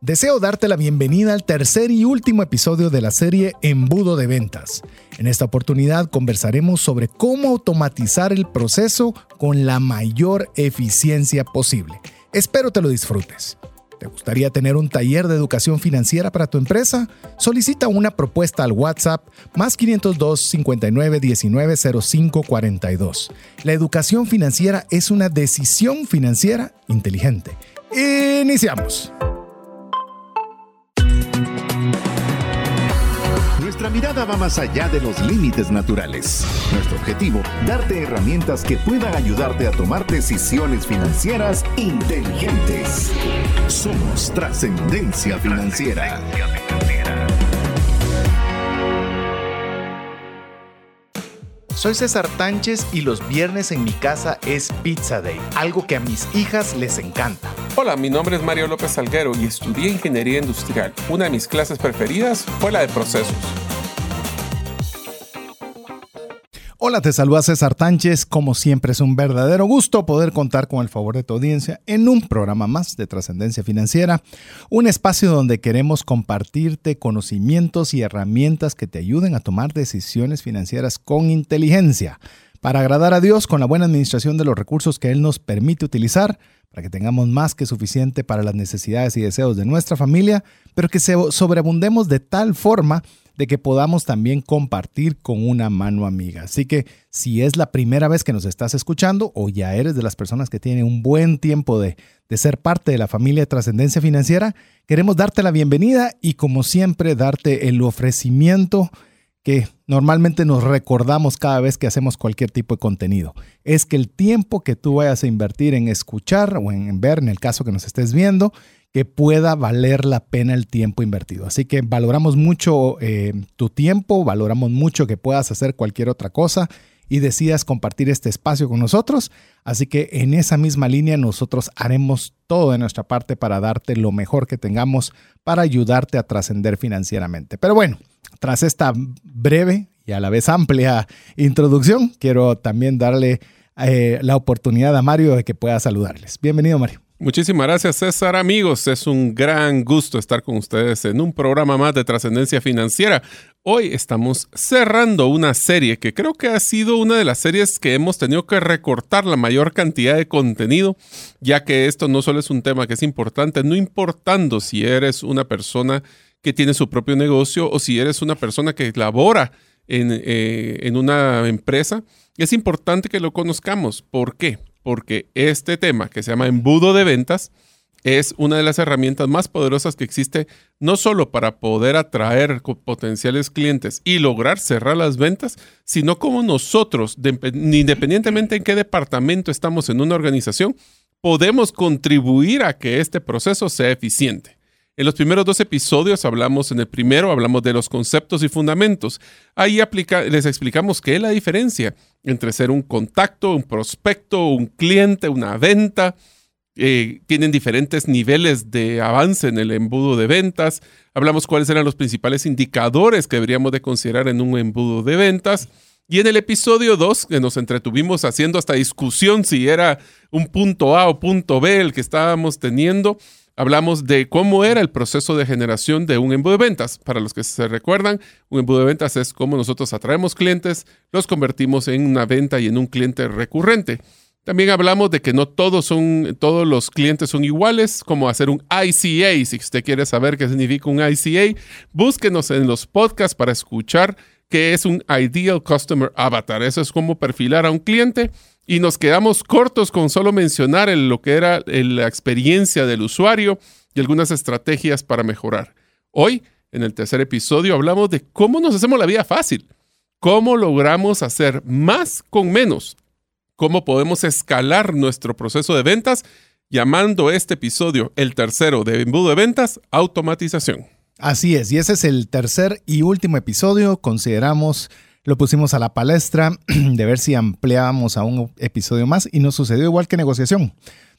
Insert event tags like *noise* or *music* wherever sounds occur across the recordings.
Deseo darte la bienvenida al tercer y último episodio de la serie Embudo de Ventas. En esta oportunidad conversaremos sobre cómo automatizar el proceso con la mayor eficiencia posible. Espero te lo disfrutes. ¿Te gustaría tener un taller de educación financiera para tu empresa? Solicita una propuesta al WhatsApp más 502 59 19 05 42. La educación financiera es una decisión financiera inteligente. Iniciamos. Nuestra mirada va más allá de los límites naturales. Nuestro objetivo, darte herramientas que puedan ayudarte a tomar decisiones financieras inteligentes. Somos trascendencia financiera. Soy César Tánchez y los viernes en mi casa es Pizza Day, algo que a mis hijas les encanta. Hola, mi nombre es Mario López Salguero y estudié Ingeniería Industrial. Una de mis clases preferidas fue la de procesos. Hola, te saluda César Tánchez. Como siempre es un verdadero gusto poder contar con el favor de tu audiencia en un programa más de trascendencia financiera, un espacio donde queremos compartirte conocimientos y herramientas que te ayuden a tomar decisiones financieras con inteligencia, para agradar a Dios con la buena administración de los recursos que Él nos permite utilizar, para que tengamos más que suficiente para las necesidades y deseos de nuestra familia, pero que se sobreabundemos de tal forma de que podamos también compartir con una mano amiga. Así que si es la primera vez que nos estás escuchando o ya eres de las personas que tienen un buen tiempo de, de ser parte de la familia de trascendencia financiera, queremos darte la bienvenida y como siempre darte el ofrecimiento que normalmente nos recordamos cada vez que hacemos cualquier tipo de contenido. Es que el tiempo que tú vayas a invertir en escuchar o en ver, en el caso que nos estés viendo, que pueda valer la pena el tiempo invertido. Así que valoramos mucho eh, tu tiempo, valoramos mucho que puedas hacer cualquier otra cosa y decidas compartir este espacio con nosotros. Así que en esa misma línea nosotros haremos todo de nuestra parte para darte lo mejor que tengamos para ayudarte a trascender financieramente. Pero bueno, tras esta breve y a la vez amplia introducción, quiero también darle eh, la oportunidad a Mario de que pueda saludarles. Bienvenido, Mario. Muchísimas gracias César amigos, es un gran gusto estar con ustedes en un programa más de trascendencia financiera. Hoy estamos cerrando una serie que creo que ha sido una de las series que hemos tenido que recortar la mayor cantidad de contenido, ya que esto no solo es un tema que es importante, no importando si eres una persona que tiene su propio negocio o si eres una persona que labora en, eh, en una empresa, es importante que lo conozcamos. ¿Por qué? Porque este tema que se llama embudo de ventas es una de las herramientas más poderosas que existe, no solo para poder atraer potenciales clientes y lograr cerrar las ventas, sino como nosotros, independientemente en qué departamento estamos en una organización, podemos contribuir a que este proceso sea eficiente. En los primeros dos episodios hablamos, en el primero hablamos de los conceptos y fundamentos. Ahí les explicamos qué es la diferencia entre ser un contacto, un prospecto, un cliente, una venta. Eh, tienen diferentes niveles de avance en el embudo de ventas. Hablamos cuáles eran los principales indicadores que deberíamos de considerar en un embudo de ventas. Y en el episodio 2, que nos entretuvimos haciendo hasta discusión si era un punto A o punto B el que estábamos teniendo, hablamos de cómo era el proceso de generación de un embudo de ventas. Para los que se recuerdan, un embudo de ventas es cómo nosotros atraemos clientes, los convertimos en una venta y en un cliente recurrente. También hablamos de que no todos son, todos los clientes son iguales, como hacer un ICA. Si usted quiere saber qué significa un ICA, búsquenos en los podcasts para escuchar qué es un Ideal Customer Avatar. Eso es cómo perfilar a un cliente y nos quedamos cortos con solo mencionar lo que era la experiencia del usuario y algunas estrategias para mejorar. Hoy, en el tercer episodio, hablamos de cómo nos hacemos la vida fácil, cómo logramos hacer más con menos, cómo podemos escalar nuestro proceso de ventas, llamando este episodio, el tercero de embudo de ventas, automatización. Así es, y ese es el tercer y último episodio. Consideramos lo pusimos a la palestra *clears throat* de ver si ampliábamos a un episodio más y nos sucedió igual que negociación.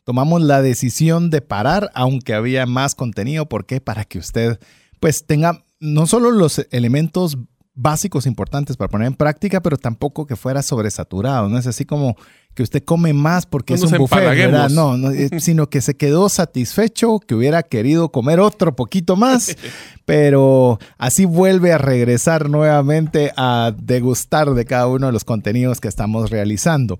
Tomamos la decisión de parar aunque había más contenido. ¿Por qué? Para que usted pues tenga no solo los elementos básicos importantes para poner en práctica, pero tampoco que fuera sobresaturado. No es así como que usted come más porque es un buffet, ¿verdad? No, no *laughs* sino que se quedó satisfecho, que hubiera querido comer otro poquito más, *laughs* pero así vuelve a regresar nuevamente a degustar de cada uno de los contenidos que estamos realizando.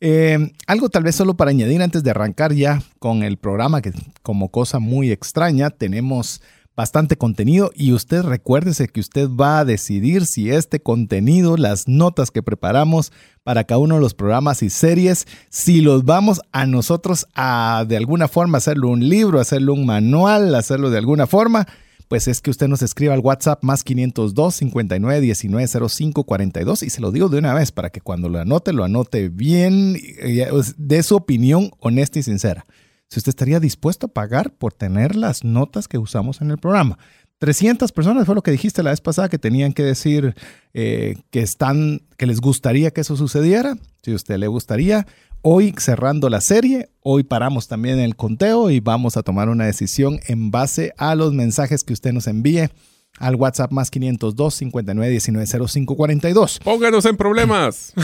Eh, algo tal vez solo para añadir antes de arrancar ya con el programa, que como cosa muy extraña, tenemos bastante contenido y usted recuérdese que usted va a decidir si este contenido, las notas que preparamos para cada uno de los programas y series, si los vamos a nosotros a de alguna forma hacerlo un libro, hacerlo un manual, hacerlo de alguna forma, pues es que usted nos escriba al WhatsApp más 502 59 19 05 42 y se lo digo de una vez para que cuando lo anote, lo anote bien, de su opinión honesta y sincera si usted estaría dispuesto a pagar por tener las notas que usamos en el programa. 300 personas fue lo que dijiste la vez pasada que tenían que decir eh, que están, que les gustaría que eso sucediera. Si a usted le gustaría, hoy cerrando la serie, hoy paramos también el conteo y vamos a tomar una decisión en base a los mensajes que usted nos envíe al WhatsApp más 502 59 19 05 42. Pónganos en problemas. *laughs*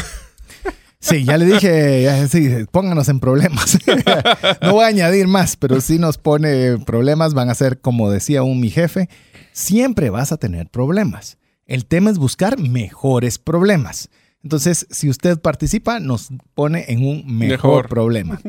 Sí, ya le dije, sí, pónganos en problemas. *laughs* no voy a añadir más, pero si nos pone problemas, van a ser, como decía un mi jefe, siempre vas a tener problemas. El tema es buscar mejores problemas. Entonces, si usted participa, nos pone en un mejor. problema.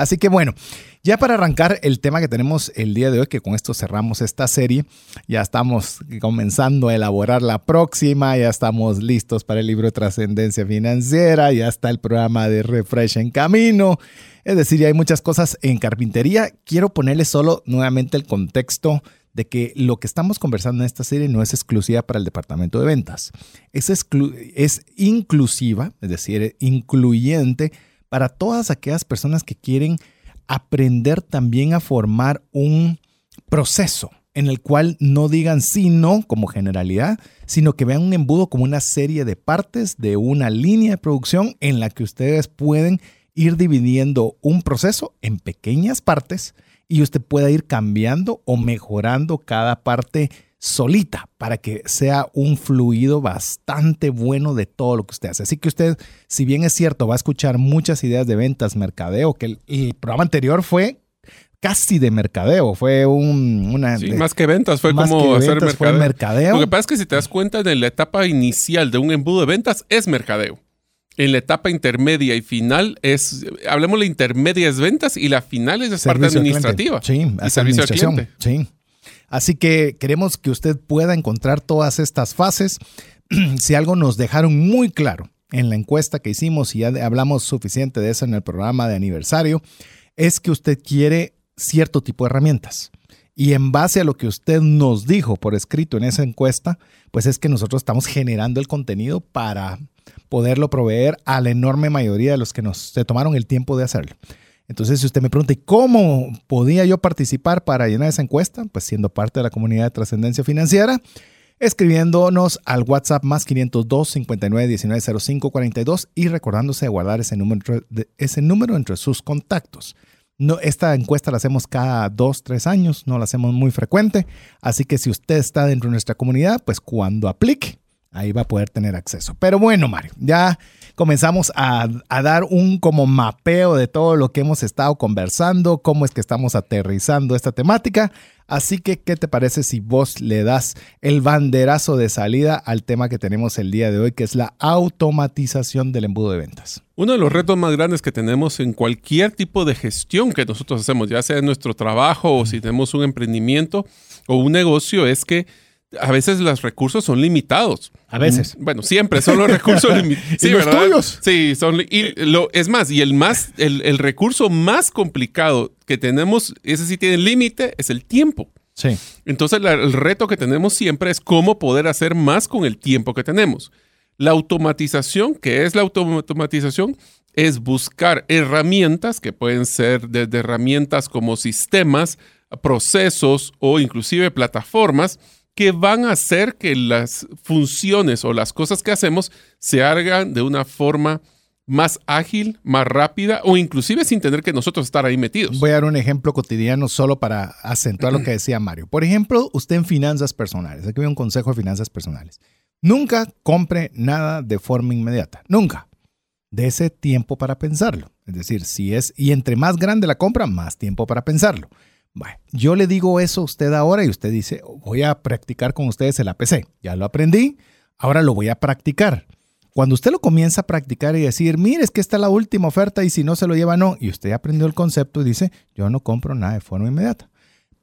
Así que bueno, ya para arrancar el tema que tenemos el día de hoy, que con esto cerramos esta serie, ya estamos comenzando a elaborar la próxima, ya estamos listos para el libro de trascendencia financiera, ya está el programa de Refresh en camino. Es decir, ya hay muchas cosas en carpintería. Quiero ponerle solo nuevamente el contexto de que lo que estamos conversando en esta serie no es exclusiva para el departamento de ventas. Es, es inclusiva, es decir, incluyente para todas aquellas personas que quieren aprender también a formar un proceso en el cual no digan sí, no como generalidad, sino que vean un embudo como una serie de partes de una línea de producción en la que ustedes pueden ir dividiendo un proceso en pequeñas partes y usted pueda ir cambiando o mejorando cada parte solita para que sea un fluido bastante bueno de todo lo que usted hace. Así que usted, si bien es cierto, va a escuchar muchas ideas de ventas, mercadeo, que el, programa anterior fue casi de mercadeo, fue un, una... Sí, más que ventas, fue como hacer mercadeo. Lo que pasa es que si te das cuenta de la etapa inicial de un embudo de ventas es mercadeo. En la etapa intermedia y final es, hablemos la intermedia es ventas y la final es la parte administrativa. Sí, y servicio al cliente. Sí. Así que queremos que usted pueda encontrar todas estas fases. *clears throat* si algo nos dejaron muy claro en la encuesta que hicimos y ya hablamos suficiente de eso en el programa de aniversario, es que usted quiere cierto tipo de herramientas. Y en base a lo que usted nos dijo por escrito en esa encuesta, pues es que nosotros estamos generando el contenido para poderlo proveer a la enorme mayoría de los que nos se tomaron el tiempo de hacerlo. Entonces, si usted me pregunta, cómo podía yo participar para llenar esa encuesta? Pues siendo parte de la comunidad de trascendencia financiera, escribiéndonos al WhatsApp más 502 59 19 05 42 y recordándose de guardar ese número, ese número entre sus contactos. Esta encuesta la hacemos cada dos, tres años, no la hacemos muy frecuente. Así que si usted está dentro de nuestra comunidad, pues cuando aplique, ahí va a poder tener acceso. Pero bueno, Mario, ya comenzamos a, dar un como mapeo de todo lo que hemos estado conversando, cómo es que estamos aterrizando esta temática. Así que, ¿qué te parece si vos le das el banderazo de salida al tema que tenemos el día de hoy, que es la automatización del embudo de ventas? Uno de los retos más grandes que tenemos en cualquier tipo de gestión que nosotros hacemos, ya sea en nuestro trabajo o si tenemos un emprendimiento o un negocio, es que a veces los recursos son limitados. A veces. Mm, bueno, siempre son los recursos *laughs* limitados. Sí, los tuyos? Sí, son. Y lo, es más, y el más, el, recurso más complicado que tenemos, ese sí tiene límite, es el tiempo. Sí. Entonces, el reto que tenemos siempre es cómo poder hacer más con el tiempo que tenemos. La automatización, que es la automatización? Es buscar herramientas que pueden ser desde herramientas como sistemas, procesos o inclusive plataformas que van a hacer que las funciones o las cosas que hacemos se hagan de una forma más ágil, más rápida o inclusive sin tener que nosotros estar ahí metidos. Voy a dar un ejemplo cotidiano solo para acentuar lo *clears throat* que decía Mario. Por ejemplo, usted en finanzas personales, aquí hay un consejo de finanzas personales. Nunca compre nada de forma inmediata. Nunca. ese tiempo para pensarlo. Es decir, si es, y entre más grande la compra, más tiempo para pensarlo. Bueno, yo le digo eso a usted ahora y usted dice, voy a practicar con ustedes el APC. Ya lo aprendí, ahora lo voy a practicar. Cuando usted lo comienza a practicar y decir, mire, es que esta es la última oferta y si no se lo lleva, no, y usted aprendió el concepto y dice, yo no compro nada de forma inmediata.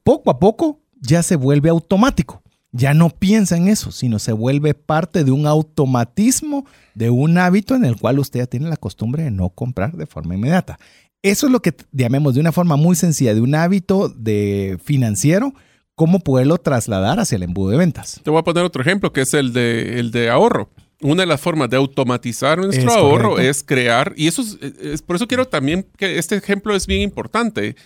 Poco a poco ya se vuelve automático. Ya no piensa en eso, sino se vuelve parte de un automatismo, de un hábito en el cual usted ya tiene la costumbre de no comprar de forma inmediata. Eso es lo que llamemos de una forma muy sencilla, de un hábito de financiero, cómo poderlo trasladar hacia el embudo de ventas. Te voy a poner otro ejemplo que es el de, el de ahorro. Una de las formas de automatizar nuestro ahorro es crear, y eso es, por eso quiero también que este ejemplo es bien importante.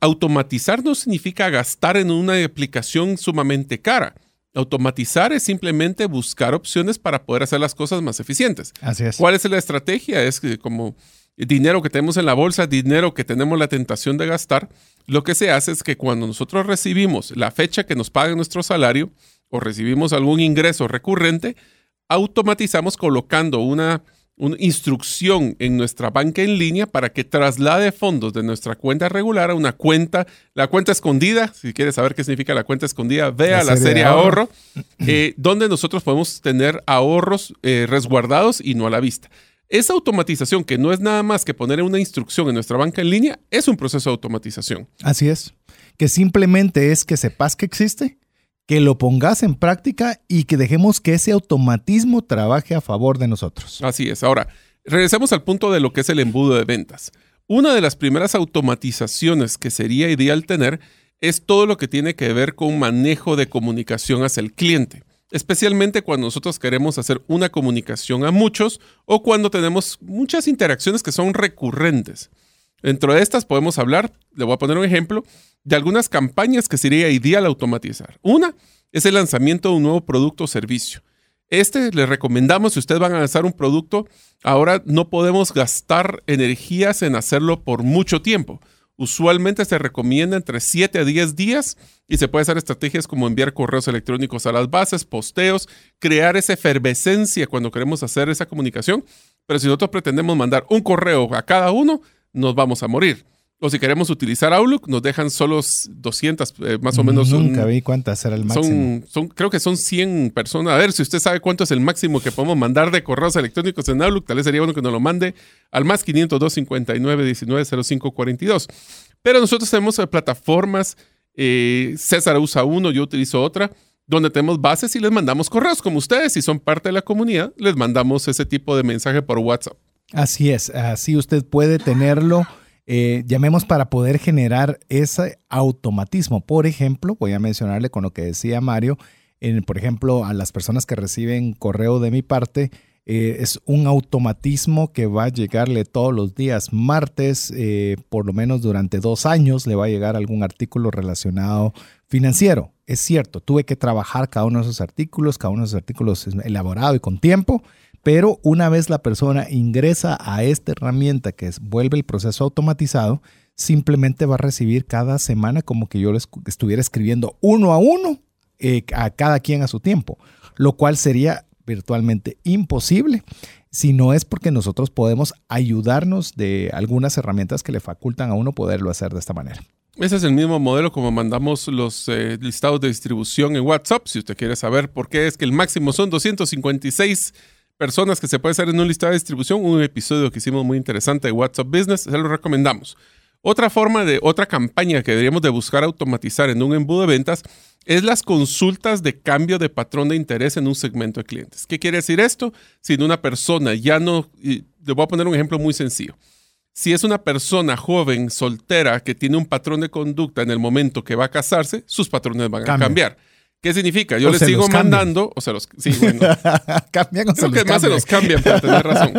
Automatizar no significa gastar en una aplicación sumamente cara. Automatizar es simplemente buscar opciones para poder hacer las cosas más eficientes. Así es. ¿Cuál es la estrategia? Es que como dinero que tenemos en la bolsa, dinero que tenemos la tentación de gastar, lo que se hace es que cuando nosotros recibimos la fecha que nos pague nuestro salario o recibimos algún ingreso recurrente, automatizamos colocando una, una instrucción en nuestra banca en línea para que traslade fondos de nuestra cuenta regular a una cuenta, la cuenta escondida, si quieres saber qué significa la cuenta escondida, vea la, serie, ahorro, *clears throat* eh, donde nosotros podemos tener ahorros eh, resguardados y no a la vista. Esa automatización, que no es nada más que poner una instrucción en nuestra banca en línea, es un proceso de automatización. Así es. Que simplemente es que sepas que existe, que lo pongas en práctica y que dejemos que ese automatismo trabaje a favor de nosotros. Así es. Ahora, regresemos al punto de lo que es el embudo de ventas. Una de las primeras automatizaciones que sería ideal tener es todo lo que tiene que ver con manejo de comunicación hacia el cliente especialmente cuando nosotros queremos hacer una comunicación a muchos o cuando tenemos muchas interacciones que son recurrentes. Dentro de estas podemos hablar, le voy a poner un ejemplo, de algunas campañas que sería ideal automatizar. Una es el lanzamiento de un nuevo producto o servicio. Este le recomendamos, si ustedes van a lanzar un producto, ahora no podemos gastar energías en hacerlo por mucho tiempo. Usualmente se recomienda entre 7 a 10 días y se puede hacer estrategias como enviar correos electrónicos a las bases, posteos, crear esa efervescencia cuando queremos hacer esa comunicación. Pero si nosotros pretendemos mandar un correo a cada uno, nos vamos a morir. O si queremos utilizar Outlook, nos dejan solo 200, eh, más o menos. Nunca vi cuántas era el máximo. Son, creo que son 100 personas. A ver, si usted sabe cuánto es el máximo que podemos mandar de correos electrónicos en Outlook, tal vez sería bueno que nos lo mande al más 502 59 19 05 42. Pero nosotros tenemos eh, plataformas, eh, César usa uno, yo utilizo otra, donde tenemos bases y les mandamos correos. Como ustedes, si son parte de la comunidad, les mandamos ese tipo de mensaje por WhatsApp. Así es, así usted puede tenerlo eh, llamemos para poder generar ese automatismo. Por ejemplo, voy a mencionarle con lo que decía Mario, en, por ejemplo, a las personas que reciben correo de mi parte, eh, es un automatismo que va a llegarle todos los días martes, eh, por lo menos durante dos años, le va a llegar algún artículo relacionado financiero. Es cierto, tuve que trabajar cada uno de esos artículos, cada uno de esos artículos elaborado y con tiempo, pero una vez la persona ingresa a esta herramienta que vuelve el proceso automatizado, simplemente va a recibir cada semana como que yo les estuviera escribiendo uno a uno eh, a cada quien a su tiempo, lo cual sería virtualmente imposible si no es porque nosotros podemos ayudarnos de algunas herramientas que le facultan a uno poderlo hacer de esta manera. Ese es el mismo modelo como mandamos los eh, listados de distribución en WhatsApp. Si usted quiere saber por qué es que el máximo son 256 personas que se puede hacer en un listado de distribución, un episodio que hicimos muy interesante de WhatsApp Business, se lo recomendamos. Otra forma de, otra campaña que deberíamos de buscar automatizar en un embudo de ventas es las consultas de cambio de patrón de interés en un segmento de clientes. ¿Qué quiere decir esto? Si una persona ya no, le voy a poner un ejemplo muy sencillo. Si es una persona joven, soltera, que tiene un patrón de conducta en el momento que va a casarse, sus patrones van a cambiar. ¿Qué significa? Yo les sigo mandando, o sea, los, sí, *laughs* bueno. cambian o Creo que más se los cambian para tener razón.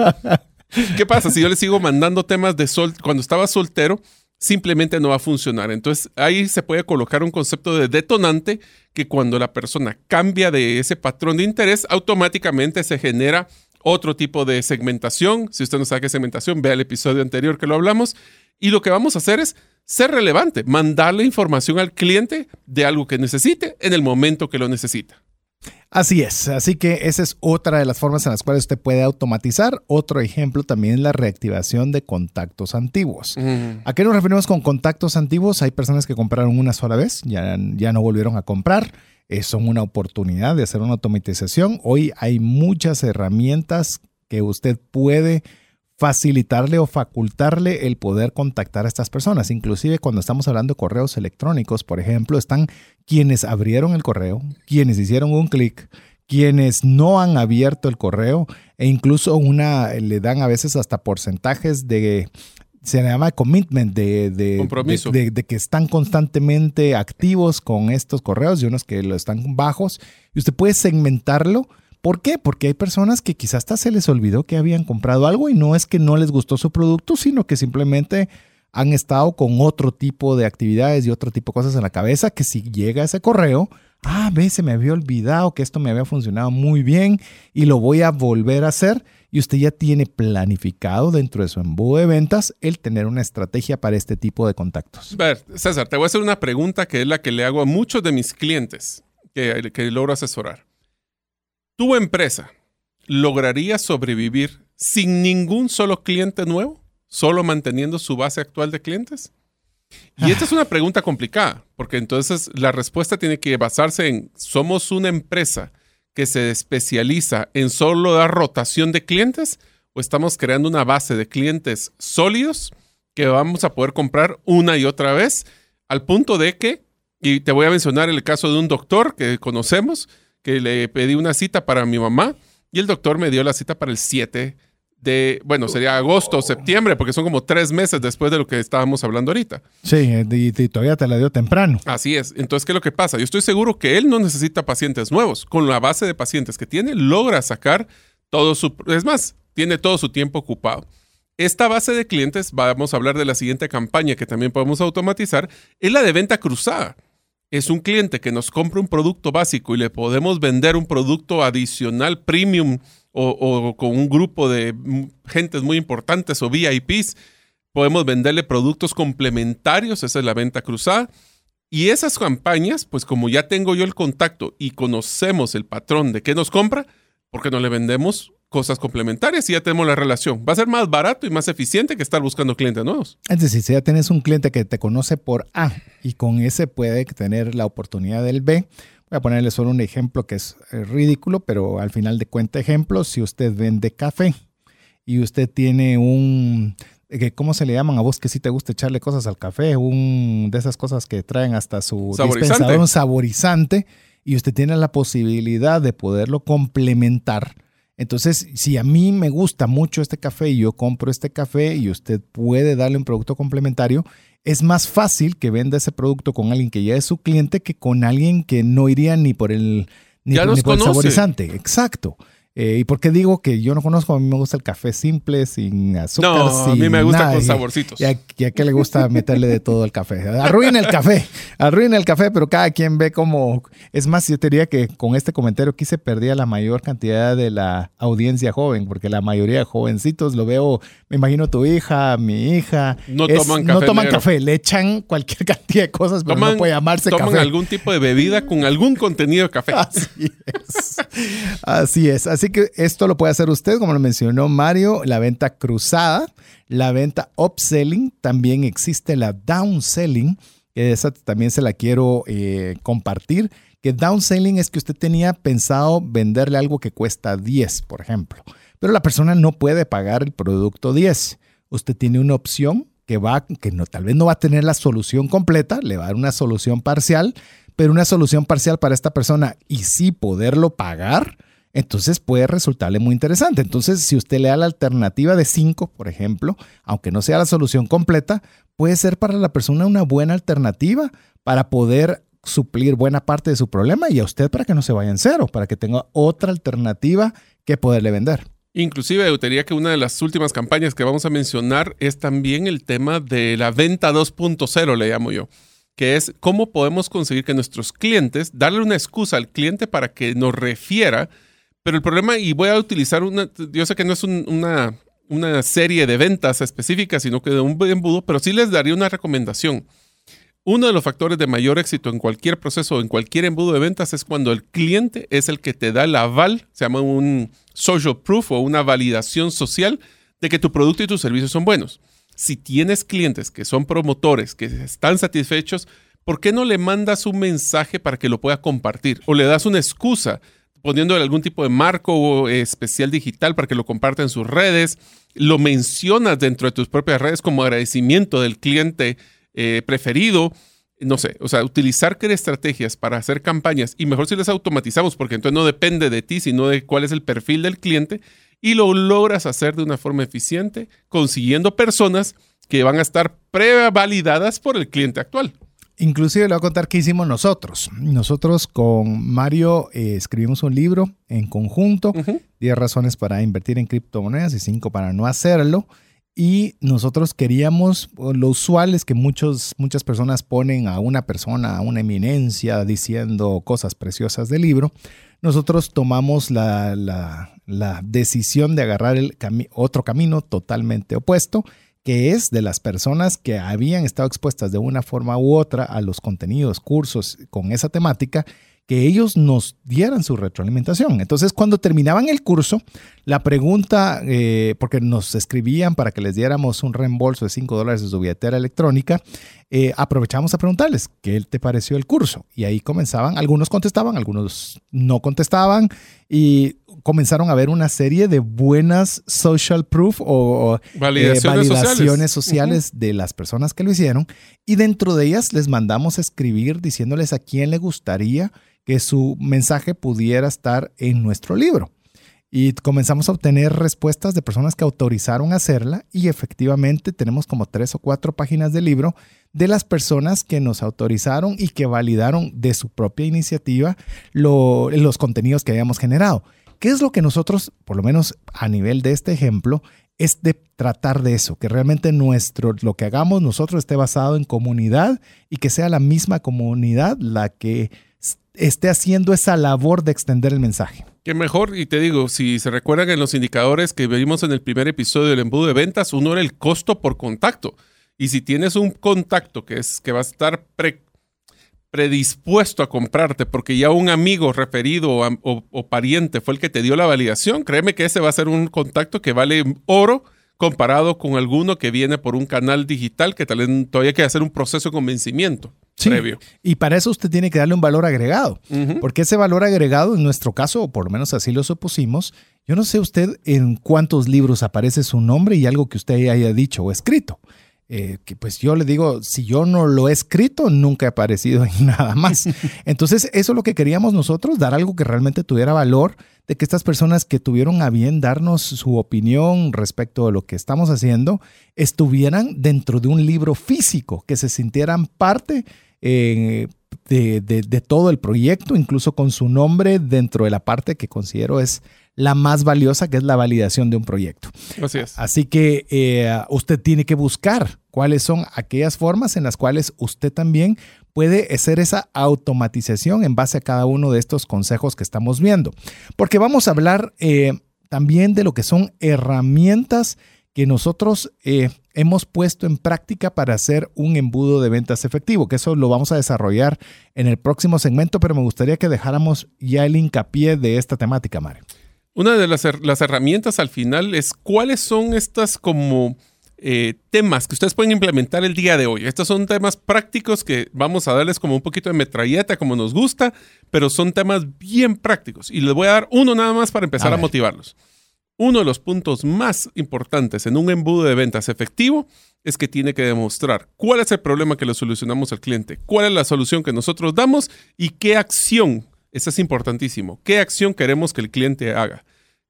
*laughs* ¿Qué pasa? Si yo les sigo mandando temas de sol, cuando estaba soltero, simplemente no va a funcionar. Entonces ahí se puede colocar un concepto de detonante que cuando la persona cambia de ese patrón de interés, automáticamente se genera otro tipo de segmentación. Si usted no sabe qué es segmentación, vea el episodio anterior que lo hablamos. Y lo que vamos a hacer es ser relevante, mandarle información al cliente de algo que necesite en el momento que lo necesita. Así es, así que esa es otra de las formas en las cuales usted puede automatizar. Otro ejemplo también es la reactivación de contactos antiguos. ¿A qué nos referimos con contactos antiguos? Hay personas que compraron una sola vez, ya, ya no volvieron a comprar. Es son una oportunidad de hacer una automatización. Hoy hay muchas herramientas que usted puede facilitarle o facultarle el poder contactar a estas personas. Inclusive cuando estamos hablando de correos electrónicos, por ejemplo, están quienes abrieron el correo, quienes hicieron un clic, quienes no han abierto el correo e incluso una le dan a veces hasta porcentajes de se llama commitment de, de, Compromiso. de, de que están constantemente activos con estos correos y unos que lo están bajos y usted puede segmentarlo ¿Por qué? Porque hay personas que quizás hasta se les olvidó que habían comprado algo y no es que no les gustó su producto, sino que simplemente han estado con otro tipo de actividades y otro tipo de cosas en la cabeza que si llega ese correo, ah, ve, se me había olvidado que esto me había funcionado muy bien y lo voy a volver a hacer y usted ya tiene planificado dentro de su embudo de ventas el tener una estrategia para este tipo de contactos. A ver, César, te voy a hacer una pregunta que es la que le hago a muchos de mis clientes que, que logro asesorar. ¿Tu empresa lograría sobrevivir sin ningún solo cliente nuevo? ¿Solo manteniendo su base actual de clientes? Y esta es una pregunta complicada, porque entonces la respuesta tiene que basarse en, ¿somos una empresa que se especializa en solo dar rotación de clientes o estamos creando una base de clientes sólidos que vamos a poder comprar una y otra vez al punto de que, y te voy a mencionar el caso de un doctor que conocemos, que le pedí una cita para mi mamá y el doctor me dio la cita para el 7 de, bueno, sería agosto o septiembre, porque son como tres meses después de lo que estábamos hablando ahorita. Sí, y, y, todavía te la dio temprano. Así es. Entonces, ¿qué es lo que pasa? Yo estoy seguro que él no necesita pacientes nuevos. Con la base de pacientes que tiene, logra sacar todo su... Es más, tiene todo su tiempo ocupado. Esta base de clientes, vamos a hablar de la siguiente campaña que también podemos automatizar, es la de venta cruzada es un cliente que nos compra un producto básico y le podemos vender un producto adicional premium o, con un grupo de gentes muy importantes o VIPs, podemos venderle productos complementarios, esa es la venta cruzada. Y esas campañas, pues como ya tengo yo el contacto y conocemos el patrón de qué nos compra, porque no le vendemos cosas complementarias y ya tenemos la relación. Va a ser más barato y más eficiente que estar buscando clientes nuevos. Es decir, si ya tienes un cliente que te conoce por A y con ese puede tener la oportunidad del B, voy a ponerle solo un ejemplo que es eh, ridículo, pero al final de cuenta ejemplo, si usted vende café y usted tiene un eh, ¿cómo se le llaman a vos que sí te gusta echarle cosas al café? Un de esas cosas que traen hasta su Saborizante. dispensador, un saborizante, y usted tiene la posibilidad de poderlo complementar entonces, si a mí me gusta mucho este café y yo compro este café y usted puede darle un producto complementario, es más fácil que venda ese producto con alguien que ya es su cliente que con alguien que no iría ni por el, ni Ya ni por el saborizante. Exacto. Eh, ¿Y por qué digo que yo no conozco? A mí me gusta el café simple, sin azúcar, No, a sin mí me gusta nada. con saborcitos. Y a, y a qué le gusta meterle de todo el café. Arruina el café, arruina el café, pero cada quien ve como... Es más, yo te diría que con este comentario aquí se perdía la mayor cantidad de la audiencia joven, porque la mayoría de jovencitos lo veo, me imagino tu hija, mi hija. No es- toman No café toman negro. café, le echan cualquier *laughs* cantidad de cosas, pero no puede llamarse toman café. algún tipo de bebida con algún contenido de café. Así es. Así es. Así que esto lo puede hacer usted, como lo mencionó Mario, la venta cruzada, la venta upselling, también existe la downselling, que esa también se la quiero eh, compartir, que downselling es que usted tenía pensado venderle algo que cuesta 10, por ejemplo, pero la persona no puede pagar el producto 10. Usted tiene una opción que va, que no, tal vez no va a tener la solución completa, le va a dar una solución parcial, pero una solución parcial para esta persona y sí poderlo pagar, entonces puede resultarle muy interesante. Entonces, si usted le da la alternativa de 5, por ejemplo, aunque no sea la solución completa, puede ser para la persona una buena alternativa para poder suplir buena parte de su problema y a usted para que no se vaya en cero, para que tenga otra alternativa que poderle vender. Inclusive, yo que una de las últimas campañas que vamos a mencionar es también el tema de la venta 2.0, le llamo yo, que es cómo podemos conseguir que nuestros clientes, darle una excusa al cliente para que nos refiera, pero el problema, y voy a utilizar una, yo sé que no es un- una, una serie de ventas específicas, sino que de un embudo, pero sí les daría una recomendación. Uno de los factores de mayor éxito en cualquier proceso o en cualquier embudo de ventas es cuando el cliente es el que te da el aval, se llama un social proof o una validación social de que tu producto y tus servicios son buenos. Si tienes clientes que son promotores, que están satisfechos, ¿por qué no le mandas un mensaje para que lo pueda compartir? O le das una excusa poniéndole algún tipo de marco especial digital para que lo comparta en sus redes, lo mencionas dentro de tus propias redes como agradecimiento del cliente eh, preferido. No sé, o sea, utilizar estrategias para hacer campañas y mejor si las automatizamos, porque entonces no depende de ti, sino de cuál es el perfil del cliente y lo logras hacer de una forma eficiente, consiguiendo personas que van a estar prevalidadas por el cliente actual. Inclusive le voy a contar qué hicimos nosotros. Nosotros con Mario eh, escribimos un libro en conjunto, 10 razones para invertir en criptomonedas y 5 para no hacerlo. Y nosotros queríamos, lo usual es que muchos, muchas personas ponen a una persona, a una eminencia, diciendo cosas preciosas del libro. Nosotros tomamos la, la, decisión de agarrar el otro camino totalmente opuesto que es de las personas que habían estado expuestas de una forma u otra a los contenidos, cursos con esa temática que ellos nos dieran su retroalimentación. Entonces, cuando terminaban el curso, la pregunta, eh, porque nos escribían para que les diéramos un reembolso de 5 dólares de su billetera electrónica, eh, aprovechamos a preguntarles qué te pareció el curso. Y ahí comenzaban, algunos contestaban, algunos no contestaban, y comenzaron a ver una serie de buenas social proof o eh, validaciones, sociales, de las personas que lo hicieron. Y dentro de ellas les mandamos a escribir diciéndoles a quién le gustaría que su mensaje pudiera estar en nuestro libro. Y comenzamos a obtener respuestas de personas que autorizaron hacerla y efectivamente tenemos como tres o cuatro páginas del libro de las personas que nos autorizaron y que validaron de su propia iniciativa los contenidos que habíamos generado. ¿Qué es lo que nosotros, por lo menos a nivel de este ejemplo, es de tratar de eso, que realmente nuestro, lo que hagamos nosotros esté basado en comunidad y que sea la misma comunidad la que esté haciendo esa labor de extender el mensaje. Que mejor, y te digo, si se recuerdan en los indicadores que vimos en el primer episodio del embudo de ventas, uno era el costo por contacto. Y si tienes un contacto que es que va a estar predispuesto a comprarte porque ya un amigo referido o, pariente fue el que te dio la validación, créeme que ese va a ser un contacto que vale oro comparado con alguno que viene por un canal digital que tal vez todavía hay que hacer un proceso de convencimiento. Y para eso usted tiene que darle un valor agregado, porque ese valor agregado, en nuestro caso, o por lo menos así lo supusimos, yo no sé usted en cuántos libros aparece su nombre y algo que usted haya dicho o escrito. Eh, que pues yo le digo, si yo no lo he escrito, nunca he aparecido en *laughs* nada más. Entonces, eso es lo que queríamos nosotros, dar algo que realmente tuviera valor, de que estas personas que tuvieron a bien darnos su opinión respecto a lo que estamos haciendo, estuvieran dentro de un libro físico, que se sintieran parte eh, de, todo el proyecto, incluso con su nombre dentro de la parte que considero es la más valiosa, que es la validación de un proyecto. Así es. Así que eh, usted tiene que buscar cuáles son aquellas formas en las cuales usted también puede hacer esa automatización en base a cada uno de estos consejos que estamos viendo. Porque vamos a hablar eh, también de lo que son herramientas que nosotros eh, hemos puesto en práctica para hacer un embudo de ventas efectivo, que eso lo vamos a desarrollar en el próximo segmento, pero me gustaría que dejáramos ya el hincapié de esta temática, Mario. Una de las, las herramientas al final es cuáles son estas como eh, temas que ustedes pueden implementar el día de hoy. Estos son temas prácticos que vamos a darles como un poquito de metralleta, como nos gusta, pero son temas bien prácticos. Y les voy a dar uno nada más para empezar a motivarlos. Uno de los puntos más importantes en un embudo de ventas efectivo es que tiene que demostrar cuál es el problema que le solucionamos al cliente, cuál es la solución que nosotros damos y qué acción, eso es importantísimo, qué acción queremos que el cliente haga.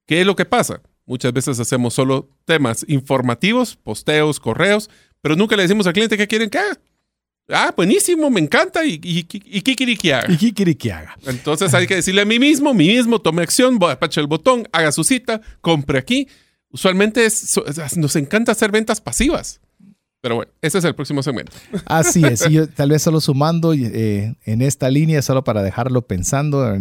¿Qué es lo que pasa? Muchas veces hacemos solo temas informativos, posteos, correos, pero nunca le decimos al cliente qué quieren que haga. Ah, buenísimo, me encanta. ¿Y, y, y qué quiere que haga? ¿Y qué quiere que haga? Entonces hay que decirle a mí mismo, mí mismo, tome acción, apache el botón, haga su cita, compre aquí. Usualmente nos encanta hacer ventas pasivas. Pero bueno, ese es el próximo segmento. Así es. Y yo, *laughs* tal vez solo sumando eh, en esta línea, solo para dejarlo pensando,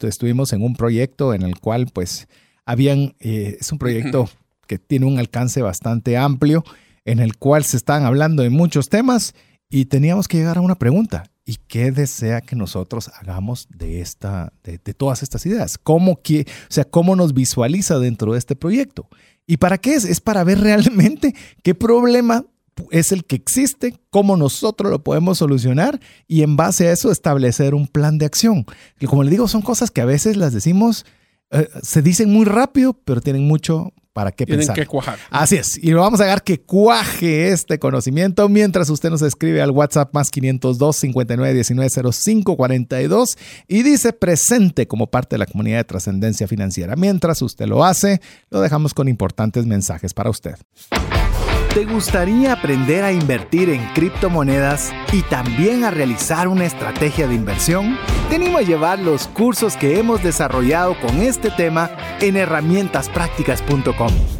estuvimos en un proyecto en el cual pues habían, eh, es un proyecto que tiene un alcance bastante amplio, en el cual se están hablando de muchos temas y teníamos que llegar a una pregunta. ¿Y qué desea que nosotros hagamos de, esta, de, todas estas ideas? ¿Cómo, que, o sea, ¿Cómo nos visualiza dentro de este proyecto? ¿Y para qué es? Es para ver *laughs* realmente qué problema es el que existe, cómo nosotros lo podemos solucionar y en base a eso establecer un plan de acción. Y como le digo, son cosas que a veces las decimos, eh, se dicen muy rápido, pero tienen mucho para qué Tienen pensar. que cuajar. Así es. Y lo vamos a dejar que cuaje este conocimiento mientras usted nos escribe al WhatsApp más 502 59 19 05 42 y dice presente como parte de la comunidad de trascendencia financiera. Mientras usted lo hace, lo dejamos con importantes mensajes para usted. ¿Te gustaría aprender a invertir en criptomonedas y también a realizar una estrategia de inversión? Te animo a llevar los cursos que hemos desarrollado con este tema en herramientasprácticas.com.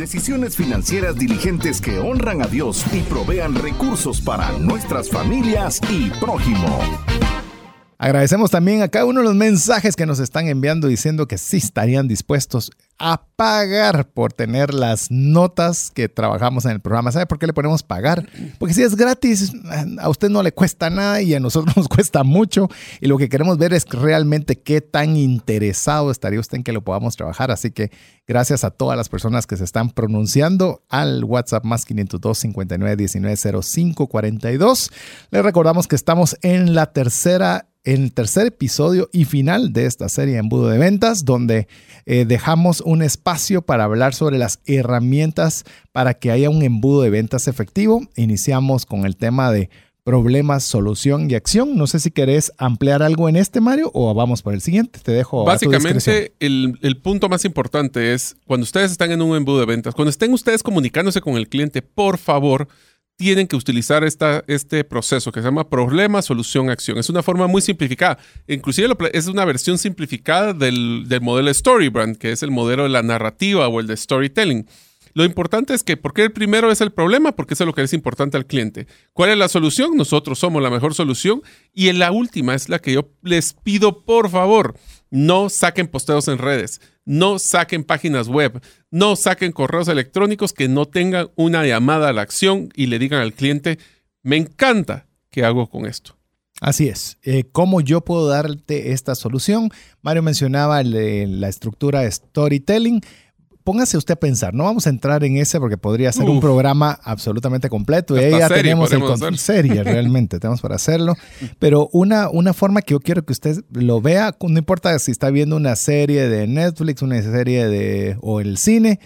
Decisiones financieras diligentes que honran a Dios y provean recursos para nuestras familias y prójimo. Agradecemos también a cada uno de los mensajes que nos están enviando diciendo que sí estarían dispuestos a pagar por tener las notas que trabajamos en el programa. ¿Sabe por qué le ponemos pagar? Porque si es gratis, a usted no le cuesta nada y a nosotros *laughs* nos cuesta mucho. Y lo que queremos ver es realmente qué tan interesado estaría usted en que lo podamos trabajar. Así que gracias a todas las personas que se están pronunciando al WhatsApp más 502 59 19 05 42. Les recordamos que estamos en la tercera el tercer episodio y final de esta serie Embudo de Ventas, donde eh, dejamos un espacio para hablar sobre las herramientas para que haya un embudo de ventas efectivo. Iniciamos con el tema de problemas, solución y acción. No sé si querés ampliar algo en este, Mario, o vamos por el siguiente. Te dejo. Básicamente, el, el, punto más importante es cuando ustedes están en un embudo de ventas, cuando estén ustedes comunicándose con el cliente, por favor, tienen que utilizar esta, este proceso que se llama problema, solución, acción. Es una forma muy simplificada. Inclusive es una versión simplificada del, del modelo Storybrand, que es el modelo de la narrativa o el de storytelling. Lo importante es que, ¿por qué el primero es el problema? Porque eso es lo que es importante al cliente. ¿Cuál es la solución? Nosotros somos la mejor solución. Y la última es la que yo les pido, por favor, no saquen posteos en redes, no saquen páginas web, no saquen correos electrónicos que no tengan una llamada a la acción y le digan al cliente, me encanta, ¿qué hago con esto? Así es. Eh, ¿Cómo yo puedo darte esta solución? Mario mencionaba la estructura de storytelling póngase usted a pensar, no vamos a entrar en ese porque podría ser un programa absolutamente completo. Y ahí ya tenemos el serie, *laughs* realmente, tenemos para hacerlo. Pero una, una forma que yo quiero que usted lo vea, no importa si está viendo una serie de Netflix, una serie de o el cine,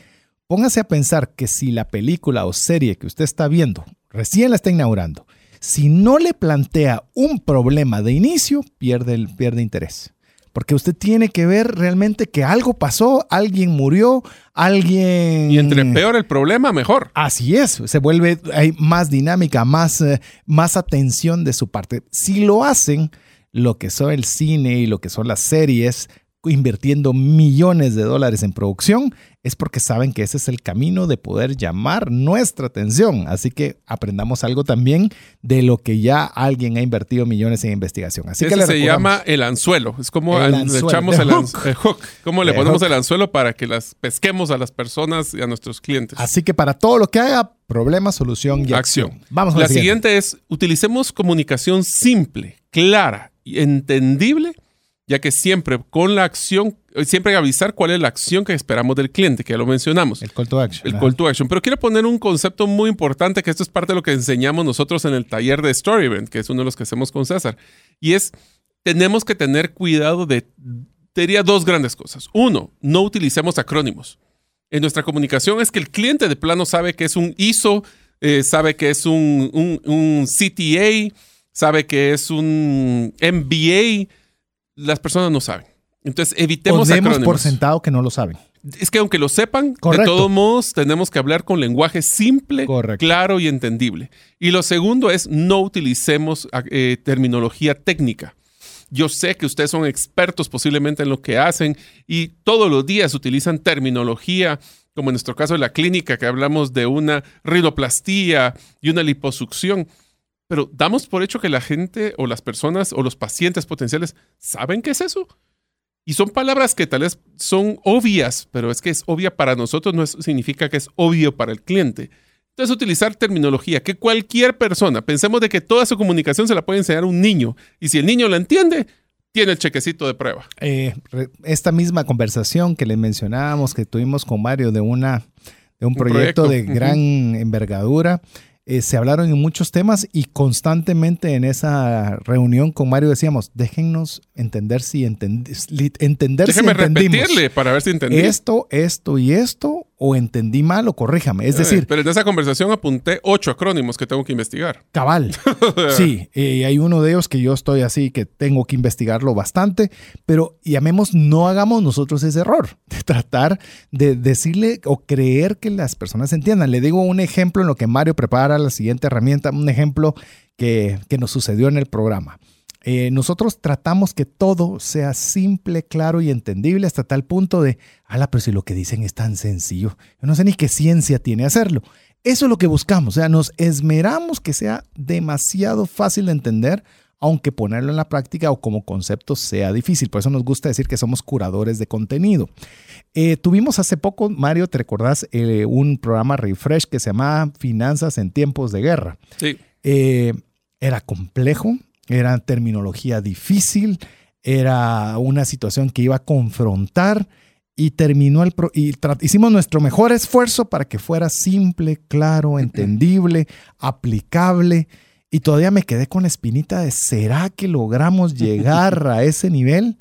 póngase a pensar que si la película o serie que usted está viendo recién la está inaugurando, si no le plantea un problema de inicio, pierde, pierde interés porque usted tiene que ver realmente que algo pasó, alguien murió, alguien... Y entre peor el problema, mejor. Así es, se vuelve, hay más dinámica, más, eh, más atención de su parte. Si lo hacen, lo que son el cine y lo que son las series, invirtiendo millones de dólares en producción, es porque saben que ese es el camino de poder llamar nuestra atención. Así que aprendamos algo también de lo que ya alguien ha invertido millones en investigación. Así que se llama el anzuelo. Es como le echamos el, hook. ¿Cómo le ponemos el anzuelo para que las pesquemos a las personas y a nuestros clientes? Así que para todo lo que haga, problema, solución y acción. Vamos a la, siguiente es, utilicemos comunicación simple, clara y entendible ya que siempre con la acción, siempre hay que avisar cuál es la acción que esperamos del cliente, que ya lo mencionamos. El call to action. El call to action. Pero quiero poner un concepto muy importante, que esto es parte de lo que enseñamos nosotros en el taller de Story Event, que es uno de los que hacemos con César. Y es, tenemos que tener cuidado de, diría dos grandes cosas. Uno, no utilicemos acrónimos. En nuestra comunicación es que el cliente de plano sabe que es un ISO, eh, sabe que es un, un, un CTA, sabe que es un MBA, las personas no saben. Entonces, evitemos o demos por sentado que no lo saben. es que aunque lo sepan, Correcto. de todos modos tenemos que hablar con lenguaje simple, Correcto. claro y entendible. Y lo segundo es no utilicemos eh, terminología técnica. Yo sé que ustedes son expertos posiblemente en lo que hacen y todos los días utilizan terminología, como en nuestro caso de la clínica, que hablamos de una rinoplastía y una liposucción. Pero damos por hecho que la gente o las personas o los pacientes potenciales saben qué es eso. Y son palabras que tal vez son obvias, pero es que es obvia para nosotros, no es- significa que es obvio para el cliente. Entonces, utilizar terminología que cualquier persona, pensemos de que toda su comunicación se la puede enseñar a un niño. Y si el niño la entiende, tiene el chequecito de prueba. Eh, esta misma conversación que les mencionábamos que tuvimos con Mario de una de un, proyecto, proyecto, de gran envergadura. Eh, se hablaron en muchos temas y constantemente en esa reunión con Mario decíamos, déjennos entender si, li- entender si Déjeme entendimos repetirle para ver si entendí. esto, esto y esto, o entendí mal o corríjame. Es decir, pero en esa conversación apunté ocho acrónimos que tengo que investigar. Cabal. *laughs* Sí, eh, hay uno de ellos que yo estoy así que tengo que investigarlo bastante, pero llamemos, no hagamos nosotros ese error de tratar de decirle o creer que las personas entiendan. Le digo un ejemplo en lo que Mario prepara la siguiente herramienta, un ejemplo que, que nos sucedió en el programa. Eh, nosotros tratamos que todo sea simple, claro y entendible hasta tal punto de, ala, pero si lo que dicen es tan sencillo, yo no sé ni qué ciencia tiene hacerlo. Eso es lo que buscamos, o sea, nos esmeramos que sea demasiado fácil de entender, aunque ponerlo en la práctica o como concepto sea difícil. Por eso nos gusta decir que somos curadores de contenido. Eh, tuvimos hace poco, Mario, ¿te recordás? Eh, un programa refresh que se llamaba Finanzas en tiempos de guerra. Sí. Era complejo, era terminología difícil, era una situación que iba a confrontar y terminó el pro- y hicimos nuestro mejor esfuerzo para que fuera simple, claro, entendible, aplicable y todavía me quedé con la espinita de ¿será que logramos llegar a ese nivel?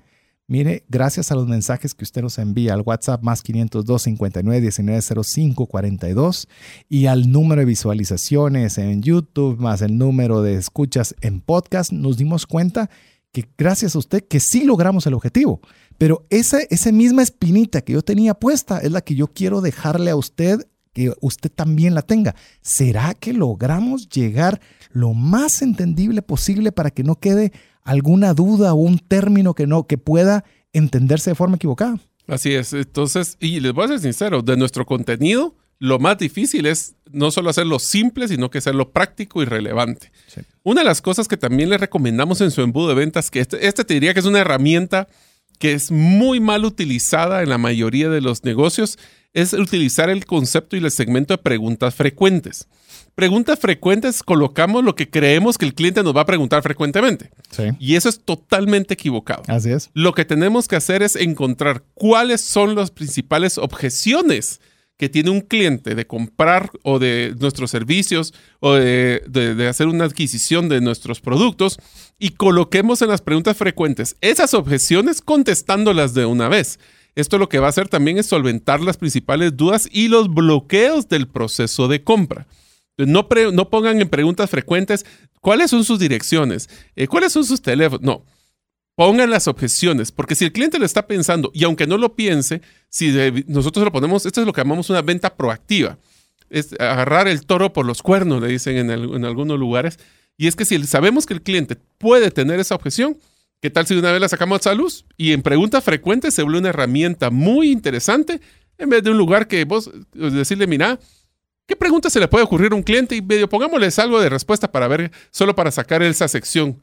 Mire, gracias a los mensajes que usted nos envía al WhatsApp más 502 59 19 05 42 y al número de visualizaciones en YouTube más el número de escuchas en podcast, nos dimos cuenta que gracias a usted que sí logramos el objetivo. Pero esa, esa misma espinita que yo tenía puesta es la que yo quiero dejarle a usted que usted también la tenga. ¿Será que logramos llegar lo más entendible posible para que no quede alguna duda o un término que no que pueda entenderse de forma equivocada? Así es. Entonces, y les voy a ser sincero, de nuestro contenido, lo más difícil es no solo hacerlo simple, sino que hacerlo práctico y relevante. Sí. Una de las cosas que también le recomendamos en su embudo de ventas, que este, este te diría que es una herramienta que es muy mal utilizada en la mayoría de los negocios, es utilizar el concepto y el segmento de preguntas frecuentes. Preguntas frecuentes colocamos lo que creemos que el cliente nos va a preguntar frecuentemente. Sí. Y eso es totalmente equivocado. Así es. Lo que tenemos que hacer es encontrar cuáles son las principales objeciones que tiene un cliente de comprar o de nuestros servicios o de, de- de hacer una adquisición de nuestros productos y coloquemos en las preguntas frecuentes esas objeciones contestándolas de una vez. Esto lo que va a hacer también es solventar las principales dudas y los bloqueos del proceso de compra. No, pre- no pongan en preguntas frecuentes cuáles son sus direcciones, Eh, cuáles son sus teléfonos. No, pongan las objeciones, porque si el cliente lo está pensando y aunque no lo piense, si nosotros lo ponemos, esto es lo que llamamos una venta proactiva, es agarrar el toro por los cuernos, le dicen en, algunos lugares, y es que si sabemos que el cliente puede tener esa objeción, ¿qué tal si de una vez la sacamos a luz? Y en preguntas frecuentes se vuelve una herramienta muy interesante en vez de un lugar que vos decirle, mira, ¿qué pregunta se le puede ocurrir a un cliente? Y medio pongámosles algo de respuesta para ver, solo para sacar esa sección.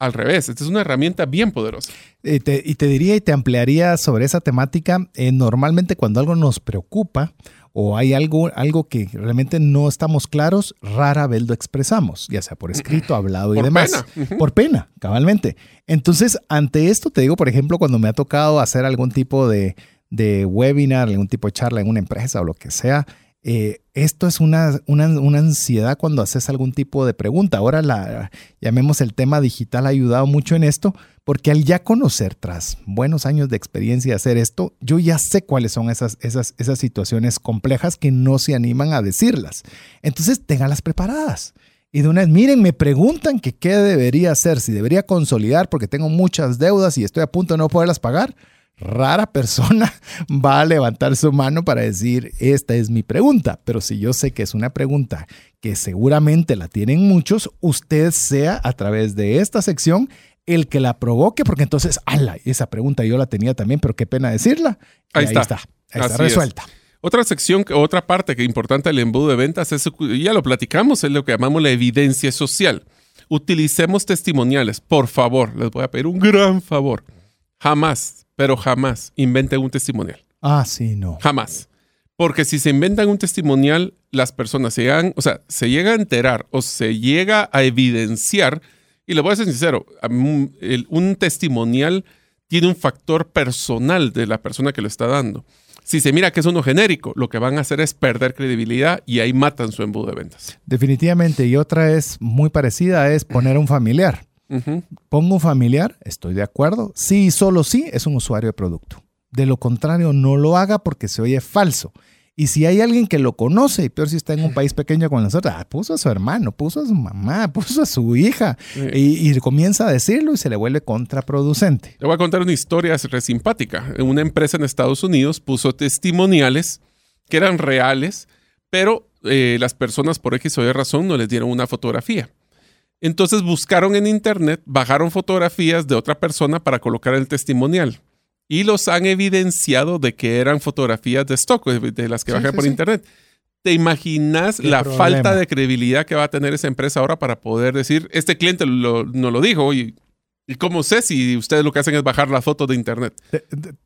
Al revés, esta es una herramienta bien poderosa. Te- y te diría y te ampliaría sobre esa temática. eh, normalmente cuando algo nos preocupa o hay algo, algo que realmente no estamos claros, rara vez lo expresamos, ya sea por escrito, *clears throat* hablado y Por demás. pena. Por pena, cabalmente. Entonces, ante esto te digo, por ejemplo, cuando me ha tocado hacer algún tipo de, de webinar, algún tipo de charla en una empresa o lo que sea, eh, esto es una, una, una ansiedad cuando haces algún tipo de pregunta. Ahora, la, llamemos el tema digital, ha ayudado mucho en esto, porque al ya conocer, tras buenos años de experiencia de hacer esto, yo ya sé cuáles son esas, esas, esas situaciones complejas que no se animan a decirlas. Entonces, ténganlas preparadas. Y de una vez, miren, me preguntan que qué debería hacer, si debería consolidar porque tengo muchas deudas y estoy a punto de no poderlas pagar. Rara persona *laughs* va a levantar su mano para decir, esta es mi pregunta. Pero si yo sé que es una pregunta que seguramente la tienen muchos, usted sea a través de esta sección el que la provoque, porque entonces, ala, esa pregunta yo la tenía también, pero qué pena decirla. Ahí, está. Ahí está resuelta. Otra sección, otra parte que es importante del embudo de ventas es, ya lo platicamos, es lo que llamamos la evidencia social. Utilicemos testimoniales, por favor, les voy a pedir un gran favor. Jamás, pero jamás inventen un testimonial. Ah, sí, no. Jamás. Porque si se inventan un testimonial, las personas se llegan, o sea, se llega a enterar o se llega a evidenciar, y le voy a ser sincero, un testimonial tiene un factor personal de la persona que lo está dando. Si se mira que es uno genérico, lo que van a hacer es perder credibilidad y ahí matan su embudo de ventas. Definitivamente. Y otra es muy parecida, es poner un familiar. Pongo un familiar, estoy de acuerdo. Sí y solo sí es un usuario de producto. De lo contrario, no lo haga porque se oye falso. Y si hay alguien que lo conoce, y peor si está en un país pequeño como nosotros, ah, puso a su hermano, puso a su mamá, *laughs* puso a su hija, y, comienza a decirlo y se le vuelve contraproducente. Le voy a contar una historia re simpática. Una empresa en Estados Unidos puso testimoniales que eran reales, pero eh, las personas por X o Y razón no les dieron una fotografía. Entonces buscaron en internet, bajaron fotografías de otra persona para colocar el testimonial. Y los han evidenciado de que eran fotografías de stock, de las que bajé por internet. ¿Te imaginas la falta de credibilidad que va a tener esa empresa ahora para poder decir, este cliente no lo dijo y, y cómo sé si ustedes lo que hacen es bajar las fotos de internet?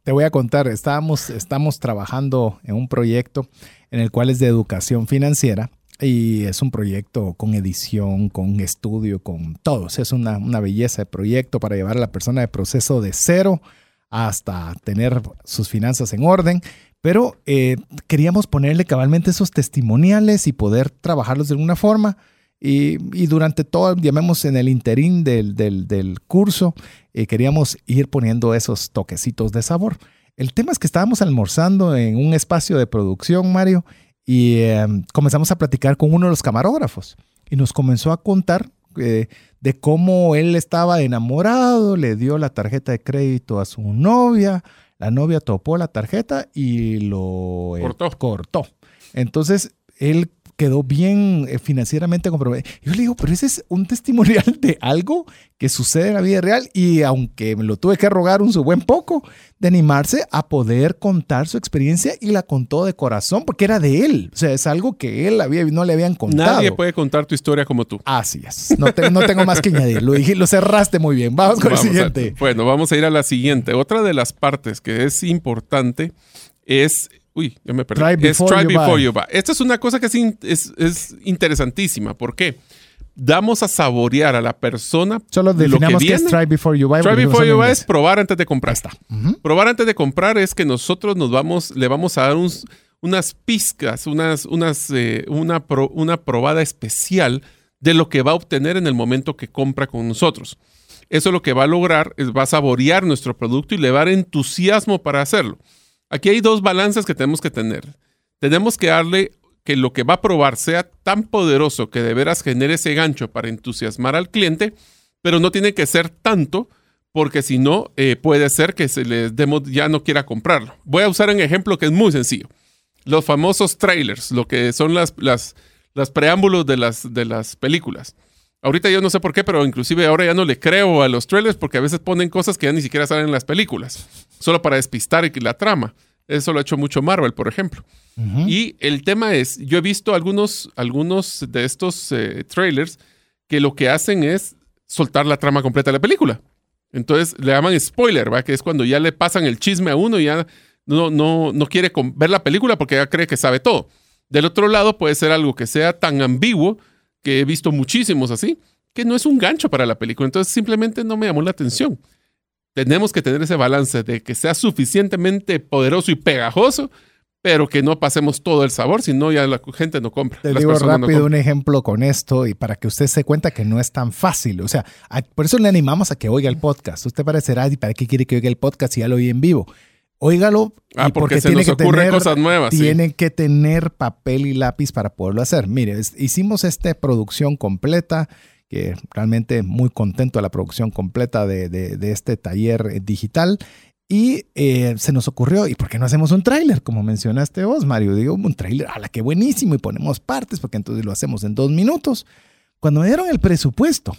Te, voy a contar, Estábamos, estamos trabajando en un proyecto en el cual es de educación financiera y es un proyecto con edición, con estudio, con todo. es una, una belleza de proyecto para llevar a la persona de proceso de cero hasta tener sus finanzas en orden, pero eh, queríamos ponerle cabalmente esos testimoniales y poder trabajarlos de alguna forma. Y, durante todo, llamemos en el interín del, curso, eh, queríamos ir poniendo esos toquecitos de sabor. El tema es que estábamos almorzando en un espacio de producción, Mario, y eh, comenzamos a platicar con uno de los camarógrafos y nos comenzó a contar de cómo él estaba enamorado, le dio la tarjeta de crédito a su novia, la novia topó la tarjeta y lo eh, cortó. cortó. Entonces, él quedó bien eh, financieramente comprometido. Yo le digo, pero ese es un testimonial de algo que sucede en la vida real y aunque me lo tuve que rogar un su buen poco, de animarse a poder contar su experiencia y la contó de corazón porque era de él. O sea, es algo que él había, no le habían contado. Nadie puede contar tu historia como tú. Así es. No, tengo más que añadir. Lo, dije, lo cerraste muy bien. Vamos con el siguiente. bueno, vamos a ir a la siguiente. Otra de las partes que es importante es Uy, ya me perdí. Try es Try Before You Buy. Esta es una cosa que es, es, interesantísima. ¿Por qué? Damos a saborear a la persona. Solo definamos lo que, es Try Before You Buy. Try Before You Buy es probar antes de comprar. Está. Probar antes de comprar es que nosotros nos vamos, le vamos a dar unas pizcas, unas, unas, eh, una, una probada especial de lo que va a obtener en el momento que compra con nosotros. Eso lo que va a lograr es va a saborear nuestro producto y le va a dar entusiasmo para hacerlo. Aquí hay dos balances que tenemos que tener. Tenemos que darle que lo que va a probar sea tan poderoso que de veras genere ese gancho para entusiasmar al cliente, pero no tiene que ser tanto porque si no, eh, puede ser que se les demos, ya no quiera comprarlo. Voy a usar un ejemplo que es muy sencillo. Los famosos trailers, lo que son las, preámbulos de las películas. Ahorita yo no sé por qué, pero inclusive ahora ya no le creo a los trailers porque a veces ponen cosas que ya ni siquiera salen en las películas, solo para despistar la trama. Eso lo ha hecho mucho Marvel, por ejemplo. Y el tema es, yo he visto algunos, algunos de estos eh, trailers que lo que hacen es soltar la trama completa de la película. Entonces le llaman spoiler, ¿va? que es cuando ya le pasan el chisme a uno y ya no, no, no quiere ver la película porque ya cree que sabe todo. Del otro lado puede ser algo que sea tan ambiguo que he visto muchísimos así, que no es un gancho para la película. Entonces simplemente no me llamó la atención. Tenemos que tener ese balance de que sea suficientemente poderoso y pegajoso, pero que no pasemos todo el sabor, si no ya la gente no compra. Te digo rápido un ejemplo con esto y para que usted se cuenta que no es tan fácil. O sea, por eso le animamos a que oiga el podcast. Usted parecerá, ¿y para qué quiere que oiga el podcast si ya lo oí en vivo? Óigalo. Ah, porque, se tiene nos que tener, cosas nuevas. Tiene que tener papel y lápiz para poderlo hacer. Mire, hicimos esta producción completa, que realmente muy contento de la producción completa de, de, este taller digital. Y eh, se nos ocurrió, ¿y por qué no hacemos un tráiler? Como mencionaste vos, Mario. Digo, un tráiler, a la que buenísimo, y ponemos partes, porque entonces lo hacemos en dos minutos. Cuando me dieron el presupuesto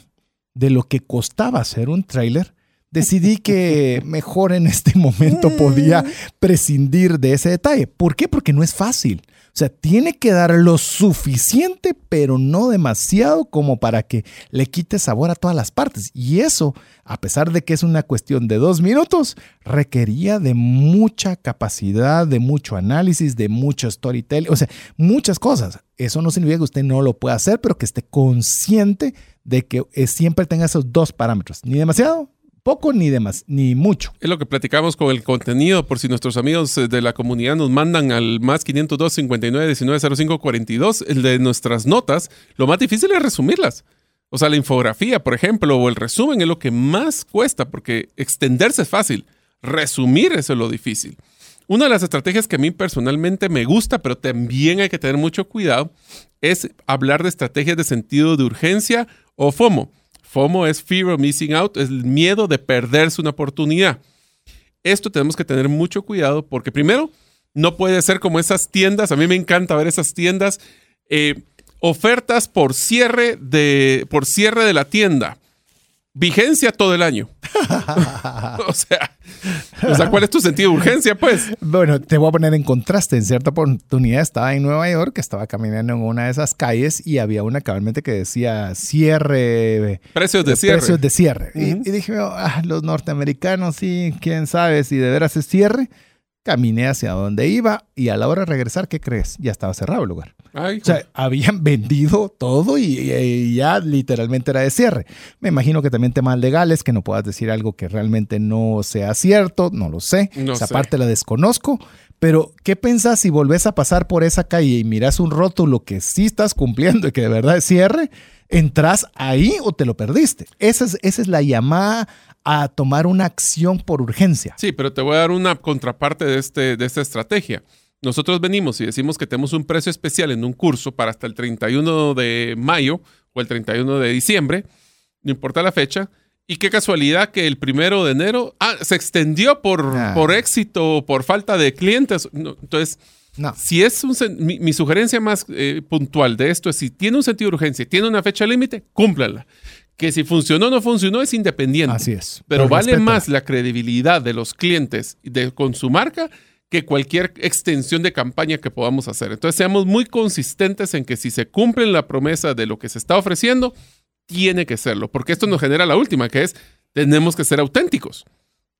de lo que costaba hacer un tráiler, decidí que mejor en este *laughs* momento podía prescindir de ese detalle. ¿Por qué? Porque no es fácil. O sea, tiene que dar lo suficiente, pero no demasiado como para que le quite sabor a todas las partes. Y eso, a pesar de que es una cuestión de dos minutos, requería de mucha capacidad, de mucho análisis, de mucho storytelling, o sea, muchas cosas. Eso no significa que usted no lo pueda hacer, pero que esté consciente de que eh, siempre tenga esos dos parámetros, ni demasiado poco ni demás, ni mucho. Es lo que platicamos con el contenido, por si nuestros amigos eh, de la comunidad nos mandan al más 502 59 19 05 42, el de nuestras notas, lo más difícil es resumirlas. O sea, la infografía, por ejemplo, o el resumen es lo que más cuesta, porque extenderse es fácil, resumir eso es lo difícil. Una de las estrategias que a mí personalmente me gusta, pero también hay que tener mucho cuidado, es hablar de estrategias de sentido de urgencia o FOMO. FOMO es Fear of Missing Out, es el miedo de perderse una oportunidad. Esto tenemos que tener mucho cuidado porque primero, no puede ser como esas tiendas, a mí me encanta ver esas tiendas, eh, ofertas por cierre, de, por cierre de la tienda vigencia todo el año. *laughs* o, sea, o sea, ¿cuál es tu sentido de urgencia, pues? Bueno, te voy a poner en contraste. En cierta oportunidad estaba en Nueva York, estaba caminando en una de esas calles y había una cabalmente que decía cierre. Precios de cierre. Precios de cierre. y, dije, ah, los norteamericanos, sí, quién sabe si de veras es cierre. Caminé hacia donde iba y a la hora de regresar, ¿qué crees? Ya estaba cerrado el lugar. o sea, habían *laughs* vendido todo y, ya literalmente era de cierre. Me imagino que también temas legales, que no puedas decir algo que realmente no sea cierto, no lo sé. esa parte la desconozco. Pero, ¿qué pensás si volvés a pasar por esa calle y miras un rótulo que sí estás cumpliendo y que de verdad es cierre? ¿Entras ahí o te lo perdiste? Esa es, esa es la llamada a tomar una acción por urgencia. Sí, pero te voy a dar una contraparte de, este, de esta estrategia. Nosotros venimos y decimos que tenemos un precio especial en un curso para hasta el 31 de mayo o el 31 de diciembre, no importa la fecha, y qué casualidad que el primero de enero ah, se extendió por, ah. por éxito o por falta de clientes. entonces, no. si es un, mi, sugerencia más eh, puntual de esto es si tiene un sentido de urgencia, tiene una fecha límite, cúmplala que si funcionó o no funcionó es independiente. Así es. Pero, vale más la credibilidad de los clientes de, con su marca que cualquier extensión de campaña que podamos hacer. Entonces seamos muy consistentes en que si se cumple la promesa de lo que se está ofreciendo, tiene que serlo, porque esto nos genera la última, que es tenemos que ser auténticos,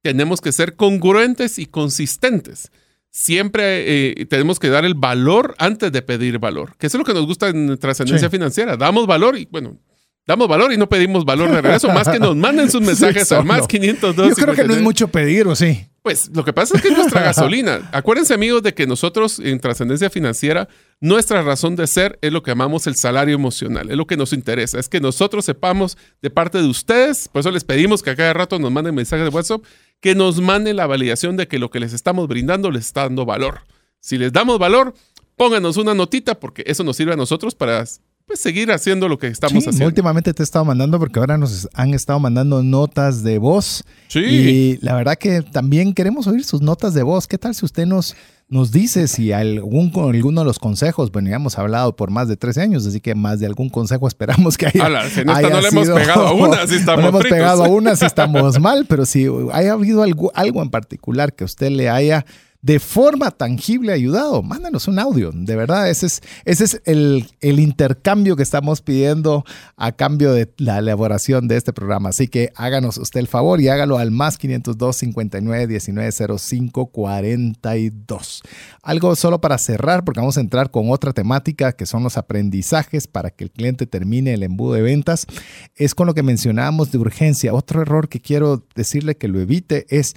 tenemos que ser congruentes y consistentes. Siempre eh, tenemos que dar el valor antes de pedir valor, que eso es lo que nos gusta en trascendencia financiera. Damos valor y bueno, damos valor y no pedimos valor de regreso, más que nos manden sus *laughs* mensajes al más 502. Yo creo que no es mucho pedir, ¿o sí? Pues lo que pasa es que es nuestra *laughs* gasolina. Acuérdense, amigos, de que nosotros en trascendencia financiera, nuestra razón de ser es lo que llamamos el salario emocional, es lo que nos interesa, es que nosotros sepamos de parte de ustedes, por eso les pedimos que a cada rato nos manden mensajes de WhatsApp, que nos manden la validación de que lo que les estamos brindando les está dando valor. Si les damos valor, pónganos una notita porque eso nos sirve a nosotros para pues seguir haciendo lo que estamos haciendo. Últimamente te he estado mandando porque ahora nos han estado mandando notas de voz. Sí. Y la verdad que también queremos oír sus notas de voz. ¿Qué tal si usted nos, nos dice si algún, alguno de los consejos, bueno, ya hemos hablado por más de tres años, así que más de algún consejo esperamos que haya. Ala, si no, no le hemos pegado a una, *laughs* si estamos No le hemos pegado a una, si estamos mal, pero si haya habido algo, algo en particular que usted le haya de forma tangible ayudado, mándanos un audio. De verdad, ese es, ese es el, intercambio que estamos pidiendo a cambio de la elaboración de este programa. Así que háganos usted el favor y hágalo al más 502 59 19 05 42. Algo solo para cerrar, porque vamos a entrar con otra temática que son los aprendizajes para que el cliente termine el embudo de ventas. Es con lo que mencionábamos de urgencia. Otro error que quiero decirle que lo evite es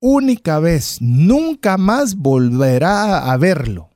única vez, nunca más volverá a verlo.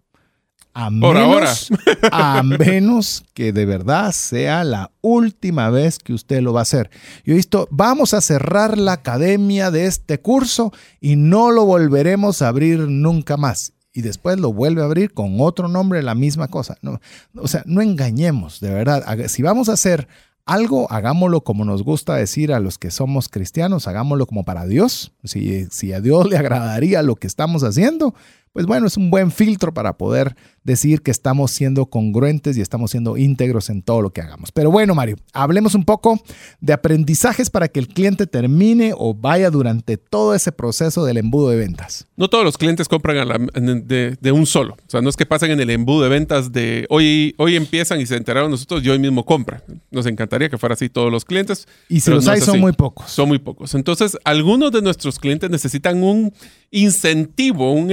A menos, *laughs* a menos que de verdad sea la última vez que usted lo va a hacer. Yo he visto, vamos a cerrar la academia de este curso y no lo volveremos a abrir nunca más. Y después lo vuelve a abrir con otro nombre, la misma cosa. No, o sea, no engañemos, de verdad. Si vamos a hacer algo, hagámoslo como nos gusta decir a los que somos cristianos, hagámoslo como para Dios. Si, si a Dios le agradaría lo que estamos haciendo, pues bueno, es un buen filtro para poder decir que estamos siendo congruentes y estamos siendo íntegros en todo lo que hagamos. Pero bueno, Mario, hablemos un poco de aprendizajes para que el cliente termine o vaya durante todo ese proceso del embudo de ventas. No todos los clientes compran de, un solo. O sea, no es que pasen en el embudo de ventas de hoy, hoy empiezan y se enteraron nosotros y hoy mismo compran. Nos encantaría que fuera así todos los clientes. Y si los hay, son muy pocos. Son muy pocos. Entonces, algunos de nuestros clientes necesitan un incentivo, un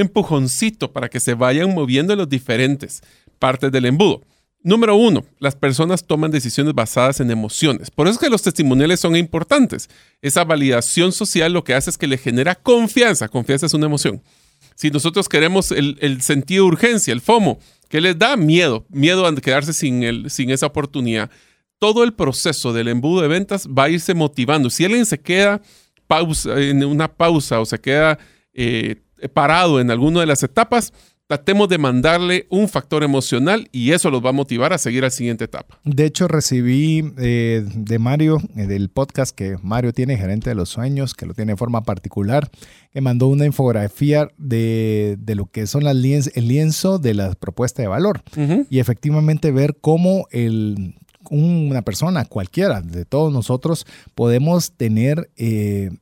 para que se vayan moviendo los diferentes partes del embudo. Número uno, las personas toman decisiones basadas en emociones. Por eso es que los testimoniales son importantes. Esa validación social lo que hace es que le genera confianza. Confianza es una emoción. Si nosotros queremos el, sentido de urgencia, el FOMO, que les da miedo, miedo a quedarse sin, el, sin esa oportunidad, todo el proceso del embudo de ventas va a irse motivando. Si alguien se queda pausa, en una pausa o se queda eh, parado en alguna de las etapas, tratemos de mandarle un factor emocional y eso los va a motivar a seguir a la siguiente etapa. De hecho, recibí eh, de Mario, eh, del podcast que Mario tiene, gerente de los sueños, que lo tiene de forma particular, que mandó una infografía de, lo que son las el lienzo de la propuesta de valor. Y efectivamente ver cómo el una persona cualquiera de todos nosotros podemos tener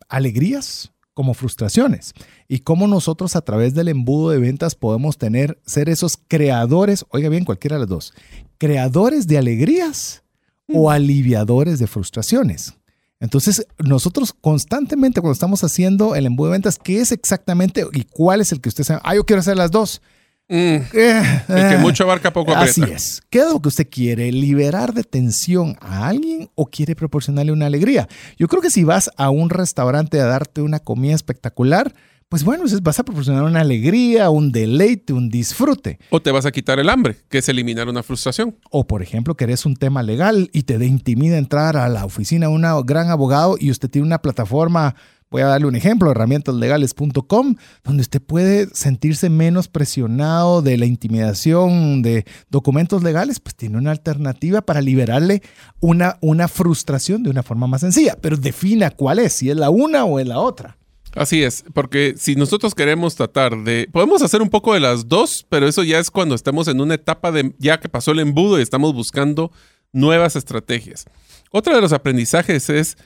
alegrías como frustraciones y cómo nosotros a través del embudo de ventas podemos tener, ser esos creadores, oiga bien, cualquiera de las dos, creadores de alegrías o mm. aliviadores de frustraciones. Entonces, nosotros constantemente cuando estamos haciendo el embudo de ventas, ¿qué es exactamente y cuál es el que usted sabe? Ah, yo quiero hacer las dos. Mm. *laughs* Eh, el que mucho abarca poco aprieta. Así es. ¿Qué es lo que usted quiere? ¿Liberar de tensión a alguien o quiere proporcionarle una alegría? Yo creo que si vas a un restaurante a darte una comida espectacular, pues bueno, vas a proporcionar una alegría, un deleite, un disfrute. O te vas a quitar el hambre, que es eliminar una frustración. O por ejemplo, querés un tema legal y te de intimida entrar a la oficina de un gran abogado y usted tiene una plataforma Voy a darle un ejemplo, herramientaslegales.com, donde usted puede sentirse menos presionado de la intimidación de documentos legales, pues tiene una alternativa para liberarle una, una frustración de una forma más sencilla, pero defina cuál es, si es la una o es la otra. Así es, porque si nosotros queremos tratar de, podemos hacer un poco de las dos, pero eso ya es cuando estamos en una etapa de, ya que pasó el embudo y estamos buscando nuevas estrategias. Otro de los aprendizajes es,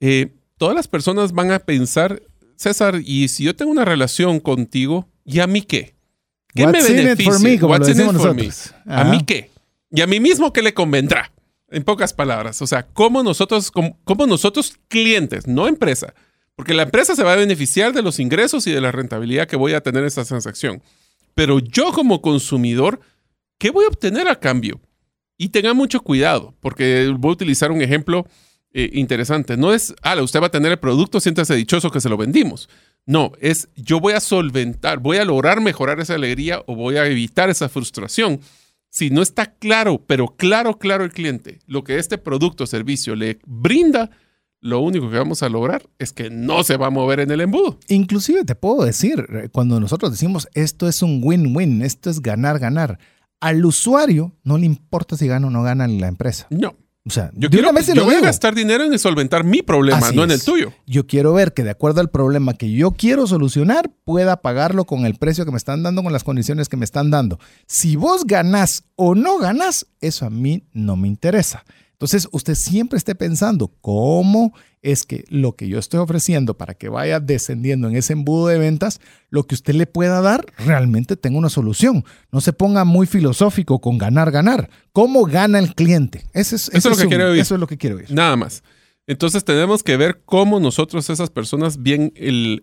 eh, todas las personas van a pensar, César, y si yo tengo una relación contigo, ¿y a mí qué? ¿Qué me beneficia? What's in it for me? ¿A mí qué? ¿Y a mí mismo qué le convendrá? En pocas palabras, o sea, ¿cómo nosotros, cómo, nosotros clientes, no empresa, porque la empresa se va a beneficiar de los ingresos y de la rentabilidad que voy a tener en esta transacción. Pero yo como consumidor, ¿qué voy a obtener a cambio? Y tenga mucho cuidado, porque voy a utilizar un ejemplo eh, interesante. No es, ah, usted va a tener el producto, siéntase dichoso que se lo vendimos. No, es yo voy a solventar, voy a lograr mejorar esa alegría o voy a evitar esa frustración. Si no está claro, pero claro, claro el cliente, lo que este producto o servicio le brinda, lo único que vamos a lograr es que no se va a mover en el embudo. Inclusive te puedo decir, eh, cuando nosotros decimos esto es un win-win, esto es ganar, ganar, al usuario no le importa si gana o no gana la empresa. No. O sea, yo, quiero, voy a gastar dinero en solventar mi problema, no en el tuyo. Yo quiero ver que de acuerdo al problema que yo quiero solucionar, pueda pagarlo con el precio que me están dando, con las condiciones que me están dando. Si vos ganás o no ganás, eso a mí no me interesa. Entonces, usted siempre esté pensando cómo es que lo que yo estoy ofreciendo para que vaya descendiendo en ese embudo de ventas, lo que usted le pueda dar, realmente tenga una solución. No se ponga muy filosófico con ganar, ganar. ¿Cómo gana el cliente? Eso es, lo que quiero oír. Eso es lo que quiero oír. Nada más. Entonces tenemos que ver cómo nosotros, esas personas, bien el,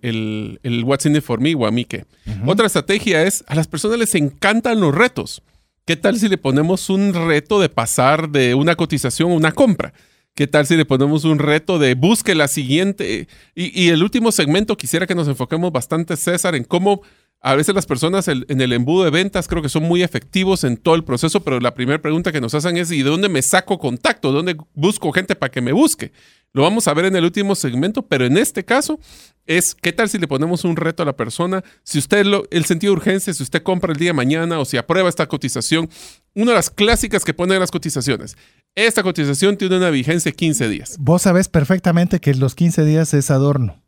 el, what's in it for me o a mí qué. Otra estrategia es, a las personas les encantan los retos. ¿Qué tal si le ponemos un reto de pasar de una cotización a una compra? ¿Qué tal si le ponemos un reto de busque la siguiente? Y, el último segmento quisiera que nos enfoquemos bastante, César, en cómo a veces las personas en el embudo de ventas creo que son muy efectivos en todo el proceso, pero la primera pregunta que nos hacen es ¿y de dónde me saco contacto? ¿Dónde busco gente para que me busque? Lo vamos a ver en el último segmento, pero en este caso es qué tal si le ponemos un reto a la persona, si usted lo, el sentido de urgencia, si usted compra el día de mañana o si aprueba esta cotización, una de las clásicas que ponen las cotizaciones, esta cotización tiene una vigencia de 15 días. Vos sabés perfectamente que los 15 días es adorno.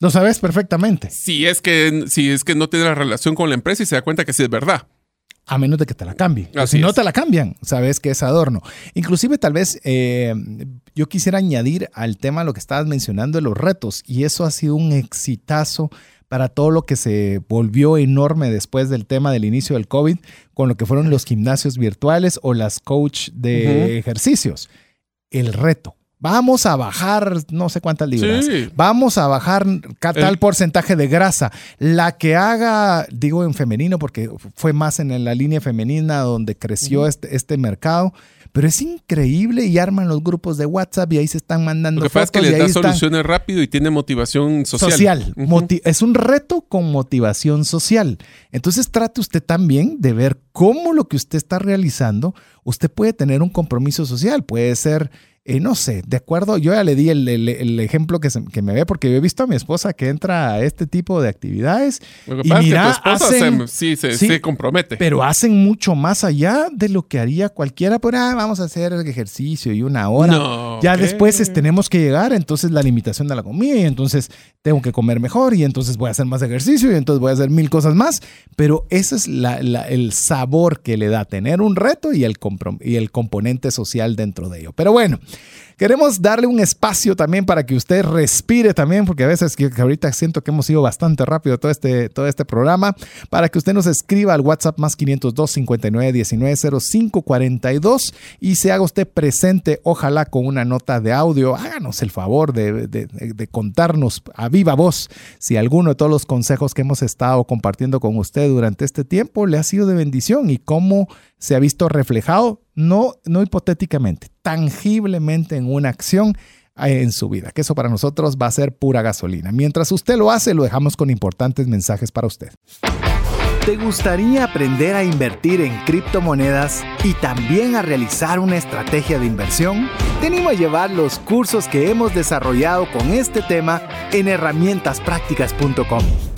Lo sabes perfectamente. Si es que, si es que no tiene la relación con la empresa y se da cuenta que sí es verdad. A menos de que te la cambie. Así si no es. te la cambian, sabes que es adorno. Inclusive tal vez eh, yo quisiera añadir al tema lo que estabas mencionando de los retos. Y eso ha sido un exitazo para todo lo que se volvió enorme después del tema del inicio del COVID, con lo que fueron los gimnasios virtuales o las coach de ejercicios. El reto. Vamos a bajar no sé cuántas libras. Sí. Vamos a bajar tal El- porcentaje de grasa. La que haga, digo en femenino porque fue más en la línea femenina donde creció este, este mercado. Pero es increíble y arman los grupos de WhatsApp y ahí se están mandando Lo que pasa es que les da están- soluciones rápido y tiene motivación social. social. Moti- es un reto con motivación social. Entonces trate usted también de ver cómo lo que usted está realizando, usted puede tener un compromiso social. Puede ser, eh, no sé, de acuerdo, yo ya le di el, el- el ejemplo que, se- que me ve porque yo he visto a mi esposa que entra a este tipo de actividades, Lo que Y pasa mira, es que tu esposa hacen- se, sí, se, sí, se compromete. pero hacen mucho más allá de lo que haría cualquiera. Por, ah, vamos a hacer ejercicio y una hora. No, Ya después es- tenemos que llegar, entonces la limitación de la comida y entonces tengo que comer mejor y entonces voy a hacer más ejercicio y entonces voy a hacer mil cosas más. Pero ese es la- la- el sabor que le da tener un reto y el, y el componente social dentro de ello. Pero bueno, queremos darle un espacio también para que usted respire también, porque a veces que, ahorita siento que hemos ido bastante rápido todo este, todo este programa, para que usted nos escriba al WhatsApp más 502 59 19 05 42 y se haga usted presente, ojalá con una nota de audio. Háganos el favor de- de contarnos a viva voz si alguno de todos los consejos que hemos estado compartiendo con usted durante este tiempo le ha sido de bendición y cómo se ha visto reflejado, no, no hipotéticamente, tangiblemente en una acción eh, en su vida, que eso para nosotros va a ser pura gasolina. Mientras usted lo hace, lo dejamos con importantes mensajes para usted. ¿Te gustaría aprender a invertir en criptomonedas y también a realizar una estrategia de inversión? Te animo a llevar los cursos que hemos desarrollado con este tema en herramientasprácticas.com.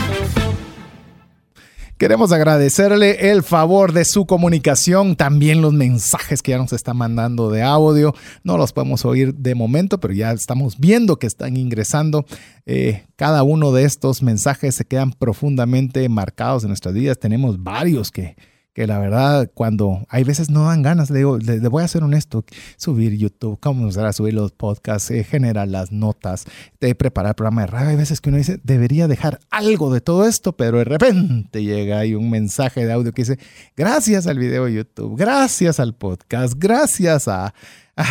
Queremos agradecerle el favor de su comunicación, también los mensajes que ya nos está mandando de audio. No los podemos oír de momento, pero ya estamos viendo que están ingresando. Eh, cada uno de estos mensajes se quedan profundamente marcados en nuestras vidas. Tenemos varios que, que la verdad, cuando hay veces no dan ganas, le digo, le, voy a ser honesto, subir YouTube, comenzar a subir los podcasts, eh, generar las notas, de preparar el programa de radio. Hay veces que uno dice, debería dejar algo de todo esto, pero de repente llega ahí un mensaje de audio que dice, gracias al video de YouTube, gracias al podcast, gracias a...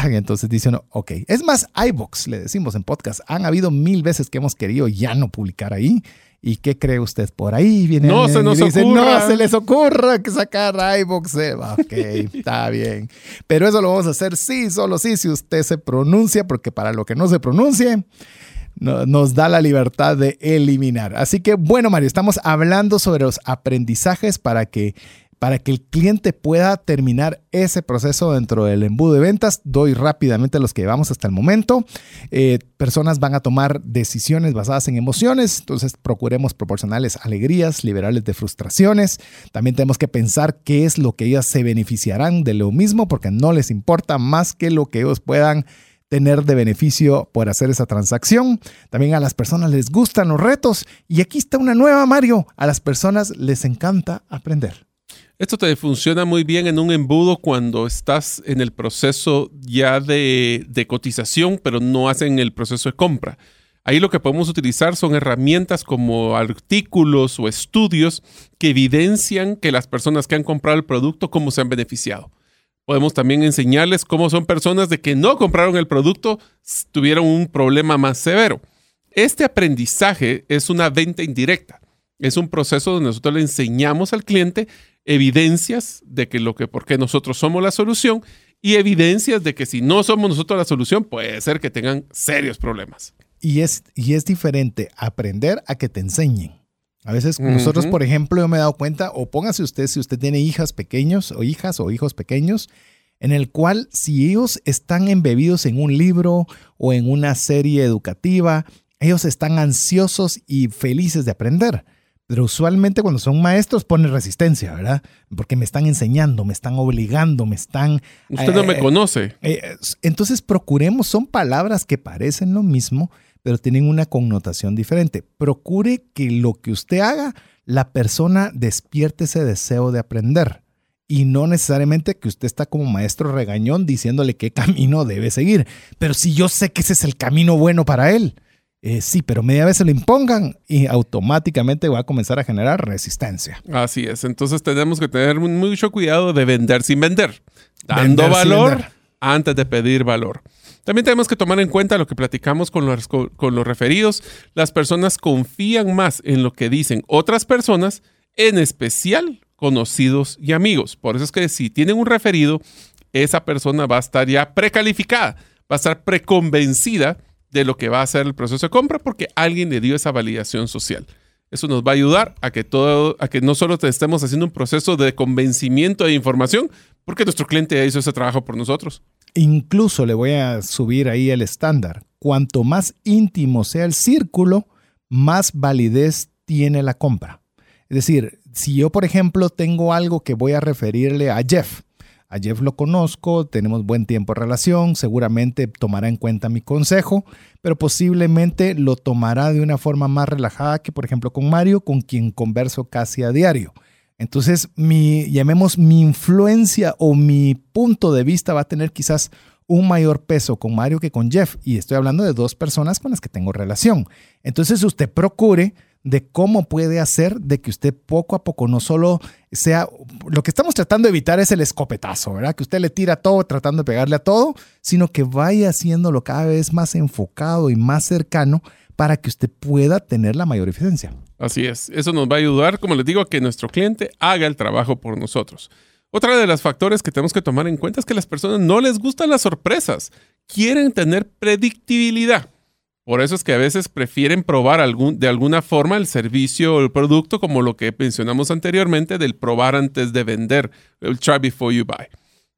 Entonces dice uno, ok. Es más, iBox, le decimos en podcast, han habido mil veces que hemos querido ya no publicar ahí. ¿Y qué cree usted? Por ahí viene No se nos dice, ocurra". No se les ocurra que sacar iBox. eh". Ok, *laughs* está bien. Pero eso lo vamos a hacer sí, solo sí, si usted se pronuncia, porque para lo que no se pronuncie, no- nos da la libertad de eliminar. Así que bueno, Mario, estamos hablando sobre los aprendizajes para que para que el cliente pueda terminar ese proceso dentro del embudo de ventas. Doy rápidamente los que llevamos hasta el momento. Eh, personas van a tomar decisiones basadas en emociones, entonces procuremos proporcionarles alegrías, liberarles de frustraciones. También tenemos que pensar qué es lo que ellas se beneficiarán de lo mismo, porque no les importa más que lo que ellos puedan tener de beneficio por hacer esa transacción. También a las personas les gustan los retos. Y aquí está una nueva, Mario. A las personas les encanta aprender. Esto te funciona muy bien en un embudo cuando estás en el proceso ya de, cotización, pero no hacen el proceso de compra. Ahí lo que podemos utilizar son herramientas como artículos o estudios que evidencian que las personas que han comprado el producto, cómo se han beneficiado. Podemos también enseñarles cómo son personas de que no compraron el producto, tuvieron un problema más severo. Este aprendizaje es una venta indirecta. Es un proceso donde nosotros le enseñamos al cliente evidencias de que lo que por qué nosotros somos la solución y evidencias de que si no somos nosotros la solución puede ser que tengan serios problemas. Y es, y es diferente aprender a que te enseñen. A veces nosotros, por ejemplo, yo me he dado cuenta, o póngase usted si usted tiene hijas pequeños o hijas o hijos pequeños, en el cual si ellos están embebidos en un libro o en una serie educativa, ellos están ansiosos y felices de aprender. Pero usualmente cuando son maestros ponen resistencia, ¿verdad? Porque me están enseñando, me están obligando, me están... Usted no me eh, conoce. eh, entonces procuremos, son palabras que parecen lo mismo, pero tienen una connotación diferente. Procure que lo que usted haga, la persona despierte ese deseo de aprender. Y no necesariamente que usted está como maestro regañón diciéndole qué *laughs* camino debe seguir. Pero si yo sé que ese es el camino bueno para él, eh, sí, pero media vez se lo impongan y automáticamente va a comenzar a generar resistencia. Así es. Entonces tenemos que tener mucho cuidado de vender sin vender. Dando Vender valor vender. antes de pedir valor. También tenemos que tomar en cuenta lo que platicamos con los, con los referidos. Las personas confían más en lo que dicen otras personas, en especial conocidos y amigos. Por eso es que si tienen un referido, esa persona va a estar ya precalificada, va a estar preconvencida de lo que va a ser el proceso de compra porque alguien le dio esa validación social. Eso nos va a ayudar a que todo, a que no solo te estemos haciendo un proceso de convencimiento de información, porque nuestro cliente ya hizo ese trabajo por nosotros. Incluso le voy a subir ahí el estándar. Cuanto más íntimo sea el círculo, más validez tiene la compra. Es decir, si yo, por ejemplo, tengo algo que voy a referirle a Jeff, a Jeff lo conozco, tenemos buen tiempo de relación, seguramente tomará en cuenta mi consejo, pero posiblemente lo tomará de una forma más relajada que, por ejemplo, con Mario, con quien converso casi a diario. Entonces, mi, llamemos mi influencia o mi punto de vista va a tener quizás un mayor peso con Mario que con Jeff. Y estoy hablando de dos personas con las que tengo relación. Entonces, usted procure de cómo puede hacer de que usted poco a poco no solo sea, lo que estamos tratando de evitar es el escopetazo, ¿verdad? Que usted le tira todo tratando de pegarle a todo, sino que vaya haciéndolo cada vez más enfocado y más cercano para que usted pueda tener la mayor eficiencia. Así es, eso nos va a ayudar, como les digo, a que nuestro cliente haga el trabajo por nosotros. Otra de los factores que tenemos que tomar en cuenta es que las personas no les gustan las sorpresas, quieren tener predictibilidad. Por eso es que a veces prefieren probar de alguna forma el servicio o el producto, como lo que mencionamos anteriormente, del probar antes de vender, el try before you buy.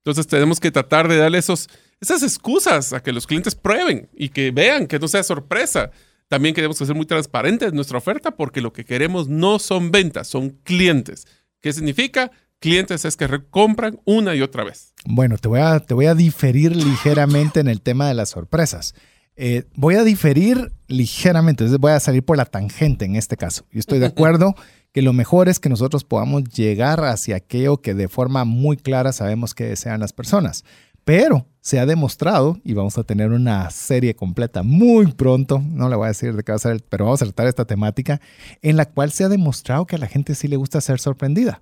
Entonces tenemos que tratar de darle esos, esas excusas a que los clientes prueben y que vean que no sea sorpresa. También queremos ser muy transparentes en nuestra oferta porque lo que queremos no son ventas, son clientes. ¿Qué significa? Clientes es que compran una y otra vez. Bueno, te voy a, te voy a diferir ligeramente en el tema de las sorpresas. Eh, voy a diferir ligeramente, entonces voy a salir por la tangente en este caso. Yo estoy de *laughs* acuerdo que lo mejor es que nosotros podamos llegar hacia aquello que de forma muy clara sabemos que desean las personas. Pero se ha demostrado, y vamos a tener una serie completa muy pronto, no le voy a decir de qué va a ser, pero vamos a tratar esta temática, en la cual se ha demostrado que a la gente sí le gusta ser sorprendida.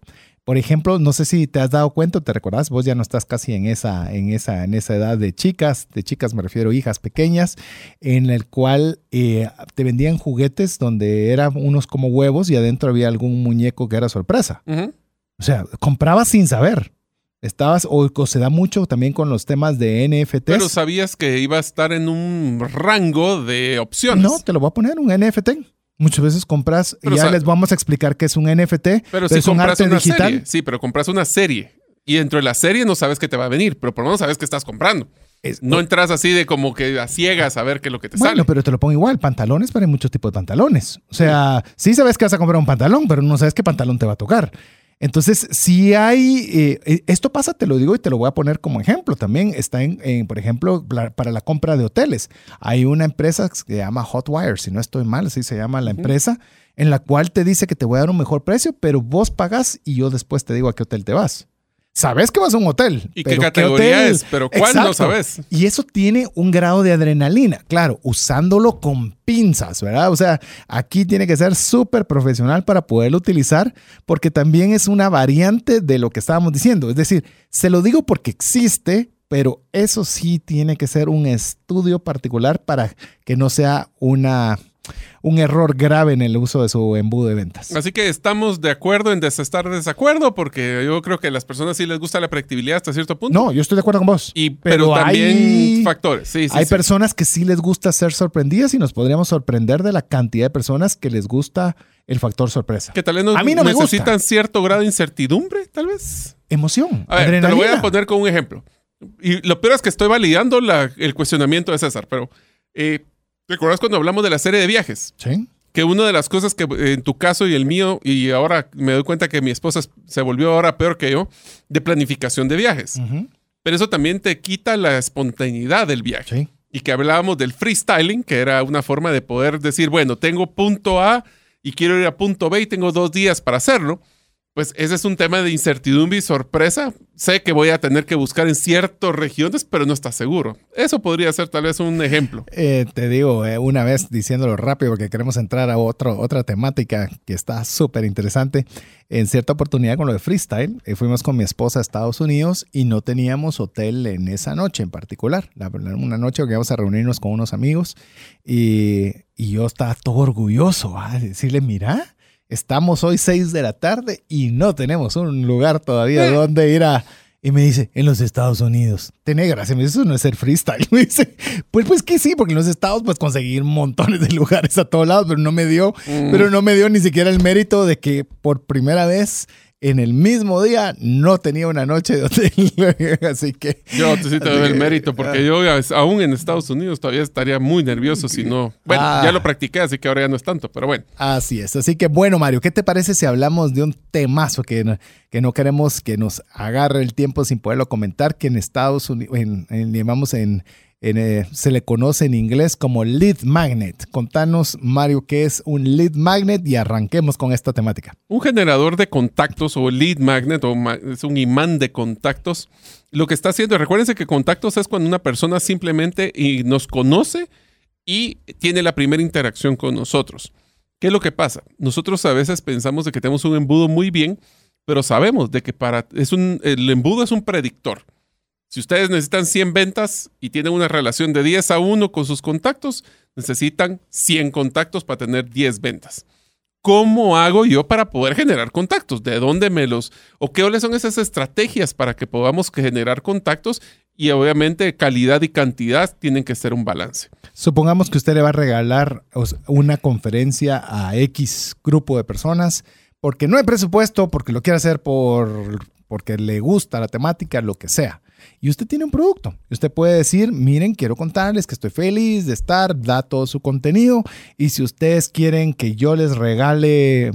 Por ejemplo, no sé si te has dado cuenta, te recordás, vos ya no estás casi en esa, en esa, en esa edad de chicas, de chicas me refiero hijas pequeñas, en el cual eh, te vendían juguetes donde eran unos como huevos y adentro había algún muñeco que era sorpresa. Uh -huh. O sea, comprabas sin saber. Estabas, o, o, se da mucho también con los temas de NFTs. Pero sabías que iba a estar en un rango de opciones. No, te lo voy a poner un NFT. Muchas veces compras, Pero, y ya o sea, les vamos a explicar qué es un NFT, Pero, pero si es un compras arte una digital. serie. Sí, pero compras una serie. Y dentro de la serie no sabes qué te va a venir, pero por lo menos sabes qué estás comprando. Es- No entras así de como que a ciegas a ver qué es lo que te Bueno, sale. pero te lo pongo igual, pantalones, pero hay muchos tipos de pantalones. O sea, sí sabes que vas a comprar un pantalón, pero no sabes qué pantalón te va a tocar. Entonces, si hay, eh, eh, esto pasa, te lo digo y te lo voy a poner como ejemplo. También está en, en, por ejemplo, para la compra de hoteles. Hay una empresa que se llama Hotwire, si no estoy mal, así se llama la empresa, en la cual te dice que te voy a dar un mejor precio, pero vos pagas y yo después te digo a qué hotel te vas. Sabes que vas a un hotel. ¿Y qué pero categoría hotel? es? Pero ¿cuál no sabes? Y eso tiene un grado de adrenalina, claro, usándolo con pinzas, ¿verdad? O sea, aquí tiene que ser súper profesional para poderlo utilizar, porque también es una variante de lo que estábamos diciendo. Es decir, se lo digo porque existe, pero eso sí tiene que ser un estudio particular para que no sea una un error grave en el uso de su embudo de ventas. Así que estamos de acuerdo en estar de desacuerdo, porque yo creo que a las personas sí les gusta la predictibilidad hasta cierto punto. No, yo estoy de acuerdo con vos. Y, pero, también hay, factores. Sí, sí, hay personas que sí les gusta ser sorprendidas y nos podríamos sorprender de la cantidad de personas que les gusta el factor sorpresa. Que tal vez a mí no necesitan cierto grado de incertidumbre, tal vez. Emoción. A ver, te lo voy a poner con un ejemplo. Y lo peor es que estoy validando el cuestionamiento de César, pero eh, ¿recuerdas cuando hablamos de la serie de viajes? Sí. Que una de las cosas que en tu caso y el mío, y ahora me doy cuenta que mi esposa se volvió ahora peor que yo, de planificación de viajes. Pero eso también te quita la espontaneidad del viaje. Sí. Y que hablábamos del freestyling, que era una forma de poder decir, bueno, tengo punto A y quiero ir a punto B y tengo dos días para hacerlo, pues ese es un tema de incertidumbre y sorpresa. Sé que voy a tener que buscar en ciertas regiones, pero no está seguro. Eso podría ser tal vez un ejemplo. Eh, te digo, eh, una vez diciéndolo rápido, porque queremos entrar a otro, otra temática que está súper interesante. En cierta oportunidad con lo de freestyle, eh, fuimos con mi esposa a Estados Unidos y no teníamos hotel en esa noche en particular. una noche que íbamos a reunirnos con unos amigos y, y yo estaba todo orgulloso a decirle, mira Estamos hoy 6 de la tarde y no tenemos un lugar todavía eh. donde ir a... Y me dice, en los Estados Unidos. Tiene gracia, me dice, eso no es ser freestyle. *laughs* Me dice, pues, pues que sí, porque en los Estados pues conseguir montones de lugares a todos lados, pero no me dio, mm. pero no me dio ni siquiera el mérito de que por primera vez en el mismo día no tenía una noche de hotel. *laughs* Así que. Yo te sí te doy el mérito, porque ah. yo aún en Estados Unidos todavía estaría muy nervioso si no. Bueno, ya ah. lo practiqué, así que ahora ya no es tanto, pero bueno. Así es. Así que bueno, Mario, ¿qué te parece si hablamos de un temazo que no, que no queremos que nos agarre el tiempo sin poderlo comentar? Que en Estados Unidos, en, en, en eh, se le conoce en inglés como lead magnet. Contanos, Mario, qué es un lead magnet y arranquemos con esta temática. Un generador de contactos o lead magnet o es un imán de contactos. Lo que está haciendo, recuérdense que contactos es cuando una persona simplemente nos conoce y tiene la primera interacción con nosotros. ¿Qué es lo que pasa? Nosotros a veces pensamos de que tenemos un embudo muy bien, pero sabemos de que para es el embudo es un predictor. Si ustedes necesitan 100 ventas y tienen una relación de 10 a 1 con sus contactos, necesitan 100 contactos para tener 10 ventas. ¿Cómo hago yo para poder generar contactos? ¿De dónde me los... o qué son esas estrategias para que podamos generar contactos? Y obviamente calidad y cantidad tienen que ser un balance. Supongamos que usted le va a regalar una conferencia a X grupo de personas porque no hay presupuesto, porque lo quiere hacer por, porque le gusta la temática, lo que sea y usted tiene un producto. Usted puede decir, miren, quiero contarles que estoy feliz de estar, da todo su contenido y si ustedes quieren que yo les regale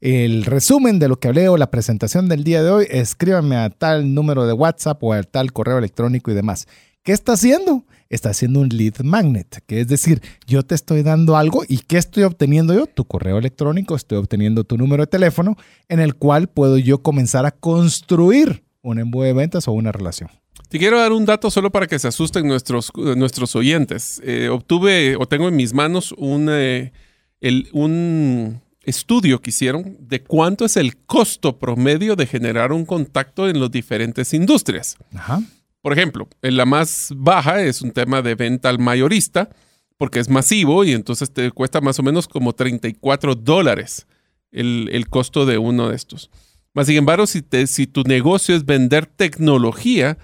el resumen de lo que hablé o la presentación del día de hoy, escríbanme a tal número de WhatsApp o a tal correo electrónico y demás. ¿Qué está haciendo? Está haciendo un lead magnet, que es decir, yo te estoy dando algo y ¿qué estoy obteniendo yo? Tu correo electrónico, estoy obteniendo tu número de teléfono en el cual puedo yo comenzar a construir un embudo de ventas o una relación. Te quiero dar un dato solo para que se asusten nuestros, nuestros oyentes. Eh, obtuve o tengo en mis manos un, eh, un estudio que hicieron de cuánto es el costo promedio de generar un contacto en las diferentes industrias. Por ejemplo, en la más baja es un tema de venta al mayorista, porque es masivo y entonces te cuesta más o menos como 34 dólares el, el costo de uno de estos. Más sin embargo, si, te, si tu negocio es vender tecnología,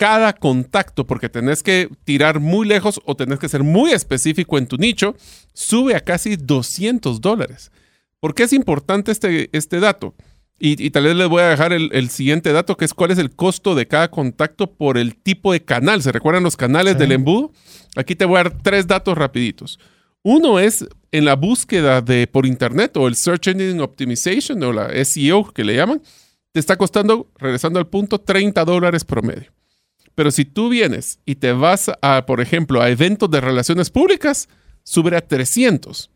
cada contacto, porque tenés que tirar muy lejos o tenés que ser muy específico en tu nicho, sube a casi 200 dólares. ¿Por qué es importante este, este dato? Y, tal vez les voy a dejar el, siguiente dato, que es cuál es el costo de cada contacto por el tipo de canal. ¿Se recuerdan los canales del embudo? Aquí te voy a dar tres datos rapiditos. Uno es en la búsqueda de por internet o el Search Engine Optimization o la SEO que le llaman, te está costando, regresando al punto, 30 dólares promedio. Pero si tú vienes y te vas a, por ejemplo, a eventos de relaciones públicas, sube a 300.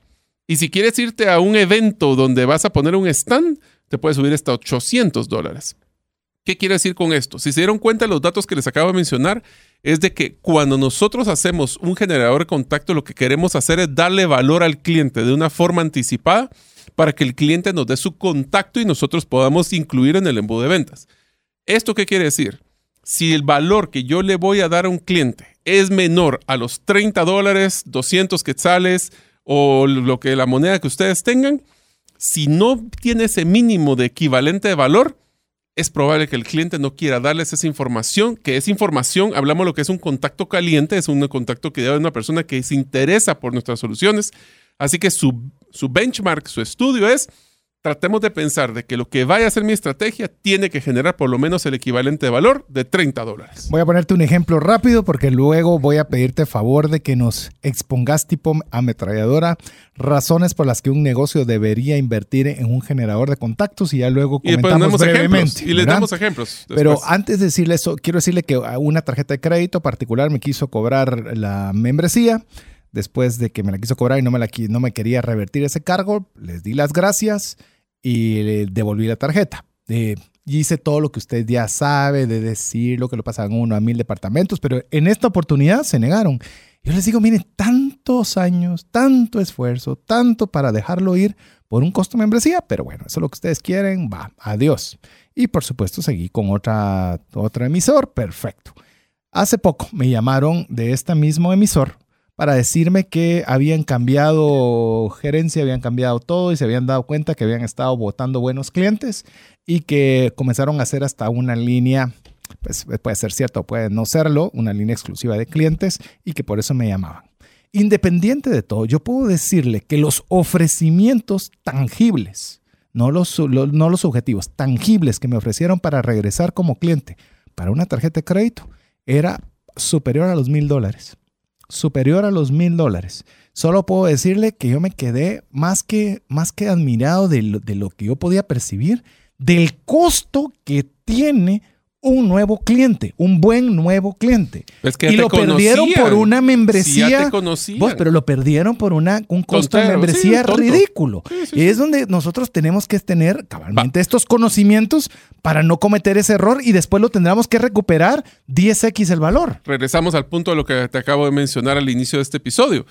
Y si quieres irte a un evento donde vas a poner un stand, te puede subir hasta 800 dólares. ¿Qué quiere decir con esto? Si se dieron cuenta, los datos que les acabo de mencionar es de que cuando nosotros hacemos un generador de contacto, lo que queremos hacer es darle valor al cliente de una forma anticipada para que el cliente nos dé su contacto y nosotros podamos incluir en el embudo de ventas. ¿Esto qué quiere decir? Si el valor que yo le voy a dar a un cliente es menor a los 30 dólares, 200 quetzales o lo que la moneda que ustedes tengan, si no tiene ese mínimo de equivalente de valor, es probable que el cliente no quiera darles esa información, que es información, hablamos lo que es un contacto caliente, es un contacto que debe una persona que se interesa por nuestras soluciones. Así que su, su benchmark, su estudio es tratemos de pensar de que lo que vaya a ser mi estrategia tiene que generar por lo menos el equivalente de valor de 30 dólares. Voy a ponerte un ejemplo rápido porque luego voy a pedirte favor de que nos expongas tipo ametralladora razones por las que un negocio debería invertir en un generador de contactos y ya luego comentamos y brevemente. y les damos ejemplos. Pero antes de decirle eso, quiero decirle que una tarjeta de crédito particular me quiso cobrar la membresía después de que me la quiso cobrar y no me, la, no me quería revertir ese cargo, les di las gracias y devolví la tarjeta. y hice todo lo que usted ya sabe de decir lo que lo pasan uno a mil departamentos, pero en esta oportunidad se negaron. Yo les digo, miren, tantos años, tanto esfuerzo, tanto para dejarlo ir por un costo de membresía, pero bueno, eso es lo que ustedes quieren, va, adiós. Y por supuesto seguí con otra, otro emisor, perfecto. Hace poco me llamaron de este mismo emisor para decirme que habían cambiado gerencia, habían cambiado todo y se habían dado cuenta que habían estado votando buenos clientes y que comenzaron a hacer hasta una línea, pues puede ser cierto, puede no serlo, una línea exclusiva de clientes y que por eso me llamaban. Independiente de todo, yo puedo decirle que los ofrecimientos tangibles, no los, no los objetivos, tangibles que me ofrecieron para regresar como cliente para una tarjeta de crédito era superior a los mil dólares superior a los mil dólares. Solo puedo decirle que yo me quedé más que, más que admirado de lo, de lo que yo podía percibir, del costo que tiene un nuevo cliente, un buen nuevo cliente. y lo perdieron por una membresía. Sí, pero lo perdieron por una, un costo de membresía ridículo. y es donde nosotros tenemos que tener cabalmente estos conocimientos para no cometer ese error y después lo tendremos que recuperar 10x el valor. Regresamos al punto de lo que te acabo de mencionar al inicio de este episodio.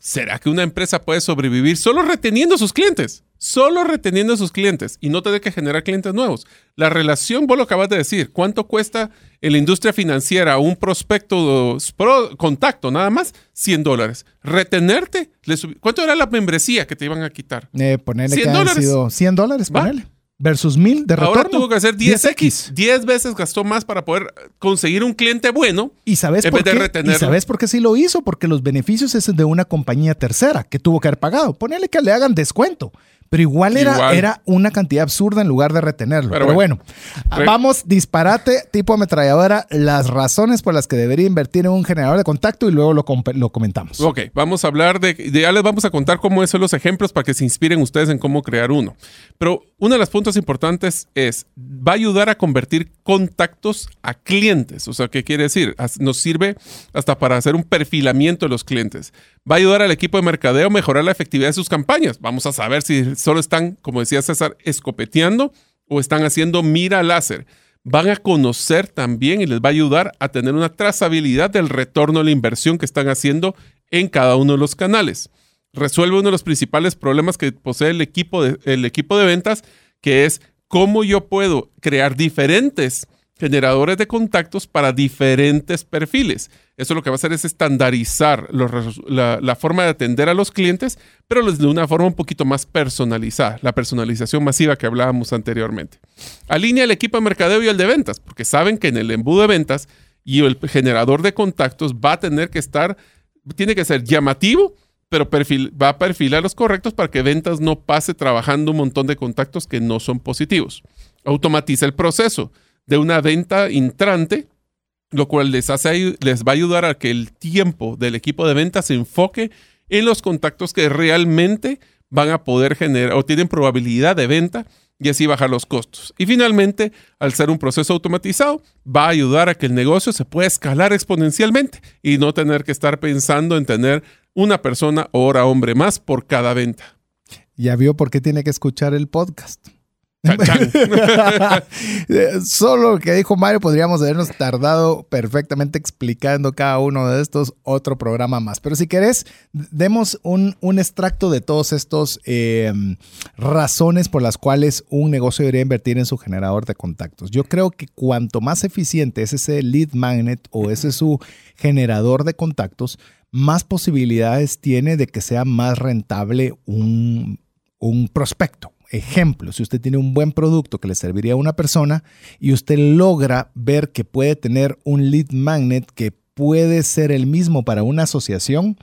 ¿Será que una empresa puede sobrevivir solo reteniendo a sus clientes? Solo reteniendo a sus clientes y no tener que generar clientes nuevos. La relación, vos lo acabas de decir, ¿cuánto cuesta en la industria financiera un prospecto contacto nada más? 100 dólares. Retenerte, ¿cuánto era la membresía que te iban a quitar? Eh, ponerle 100 dólares. 100 dólares, ponele versus 1000 de retorno. Ahora tuvo que hacer 10x. 10 veces gastó más para poder conseguir un cliente bueno. ¿Y sabes por qué? ¿Y sabes por qué sí lo hizo? Porque los beneficios es de una compañía tercera que tuvo que haber pagado. Ponele que le hagan descuento. Pero igual era, era una cantidad absurda en lugar de retenerlo. Pero, bueno, vamos, disparate tipo ametralladora, las razones por las que debería invertir en un generador de contacto y luego lo, lo comentamos. Ok, vamos a hablar de, ya les vamos a contar cómo son los ejemplos para que se inspiren ustedes en cómo crear uno. Pero una de las puntos importantes es, va a ayudar a convertir contactos a clientes. O sea, ¿qué quiere decir? Nos sirve hasta para hacer un perfilamiento de los clientes. Va a ayudar al equipo de mercadeo a mejorar la efectividad de sus campañas. Vamos a saber si solo están, como decía César, escopeteando o están haciendo mira láser. Van a conocer también y les va a ayudar a tener una trazabilidad del retorno a la inversión que están haciendo en cada uno de los canales. Resuelve uno de los principales problemas que posee el equipo de, el equipo de ventas, que es cómo yo puedo crear diferentes generadores de contactos para diferentes perfiles. Eso lo que va a hacer es estandarizar la, forma de atender a los clientes, pero de una forma un poquito más personalizada, la personalización masiva que hablábamos anteriormente. Alinea el equipo de mercadeo y el de ventas, porque saben que en el embudo de ventas y el generador de contactos va a tener que estar, tiene que ser llamativo, pero va a perfilar los correctos para que ventas no pase trabajando un montón de contactos que no son positivos. Automatiza el proceso de una venta intrante, lo cual les, hace, les va a ayudar a que el tiempo del equipo de venta se enfoque en los contactos que realmente van a poder generar o tienen probabilidad de venta y así bajar los costos. Y finalmente, al ser un proceso automatizado, va a ayudar a que el negocio se pueda escalar exponencialmente y no tener que estar pensando en tener una persona o hora hombre más por cada venta. Ya vio por qué tiene que escuchar el podcast *laughs* Solo lo que dijo Mario podríamos habernos tardado perfectamente explicando cada uno de estos otro programa más. Pero si querés, demos un, un extracto de todos estos eh, razones por las cuales un negocio debería invertir en su generador de contactos. Yo creo que cuanto más eficiente es ese lead magnet o ese su generador de contactos, más posibilidades tiene de que sea más rentable un, un prospecto ejemplo, si usted tiene un buen producto que le serviría a una persona y usted logra ver que puede tener un lead magnet que puede ser el mismo para una asociación,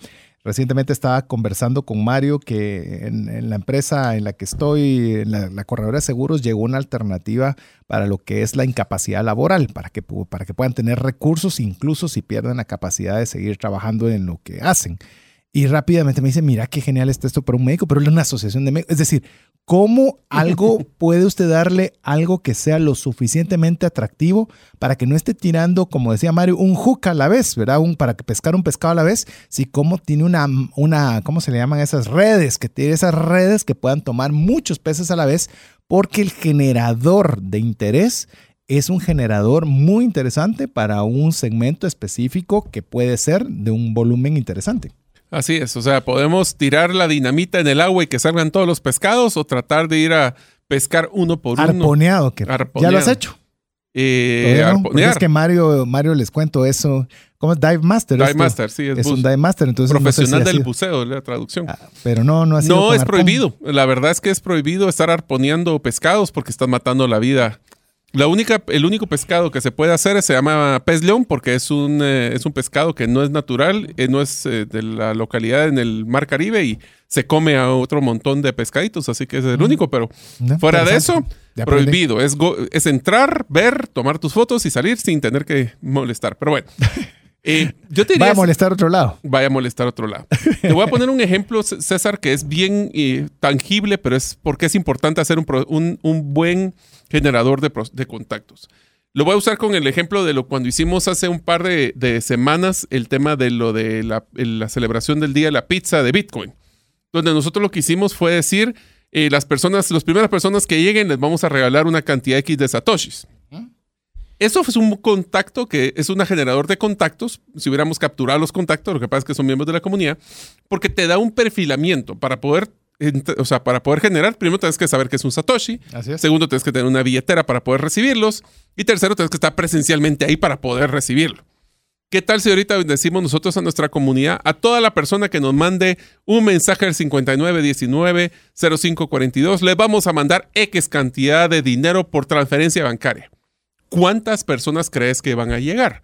Recientemente estaba conversando con Mario que en, la empresa en la que estoy, en la, corredora de seguros, llegó una alternativa para lo que es la incapacidad laboral, para que, para que puedan tener recursos incluso si pierden la capacidad de seguir trabajando en lo que hacen. Y rápidamente me dice, mira qué genial está esto para un médico, pero es una asociación de médicos. Es decir, ¿cómo *laughs* algo puede usted darle algo que sea lo suficientemente atractivo para que no esté tirando, como decía Mario, un hook a la vez, ¿verdad? Un, para que pescar un pescado a la vez, si cómo tiene una, una, ¿cómo se le llaman esas redes? Que tiene esas redes que puedan tomar muchos peces a la vez, porque el generador de interés es un generador muy interesante para un segmento específico que puede ser de un volumen interesante. Así es, o sea, podemos tirar la dinamita en el agua y que salgan todos los pescados o tratar de ir a pescar uno por uno. Arponeado, que ya lo has hecho. Eh, es que Mario, Mario les cuento eso. ¿Cómo es Dive Master? Dive Master, sí, es, un Dive Master. Entonces Profesional del buceo, la traducción. Ah, pero no, no ha No, es prohibido. La verdad es que es prohibido estar arponeando pescados porque están matando la vida la única, el único pescado que se puede hacer se llama pez león porque es un, eh, es un pescado que no es natural, eh, no es eh, de la localidad en el Mar Caribe y se come a otro montón de pescaditos, así que es el mm. único, pero fuera de eso, prohibido. Es, es entrar, ver, tomar tus fotos y salir sin tener que molestar. Pero bueno. *laughs* yo te vaya a molestar otro lado. Vaya a molestar otro lado. te voy a poner un ejemplo, César, que es bien tangible, pero es porque es importante hacer un, un buen generador de, contactos. Lo voy a usar con el ejemplo de lo cuando hicimos hace un par de, semanas el tema de lo de la, celebración del día de la pizza de Bitcoin, donde nosotros lo que hicimos fue decir, eh, las personas, las primeras personas que lleguen les vamos a regalar una cantidad X de satoshis. Eso es un contacto que es un generador de contactos. Si hubiéramos capturado los contactos, lo que pasa es que son miembros de la comunidad, porque te da un perfilamiento para poder o sea, para poder generar, primero tienes que saber que es un Satoshi. Segundo, tienes que tener una billetera para poder recibirlos. Y tercero, tienes que estar presencialmente ahí para poder recibirlo. ¿Qué tal si ahorita decimos nosotros a nuestra comunidad, a toda la persona que nos mande un mensaje al 5919-0542, le vamos a mandar X cantidad de dinero por transferencia bancaria? ¿Cuántas personas crees que van a llegar?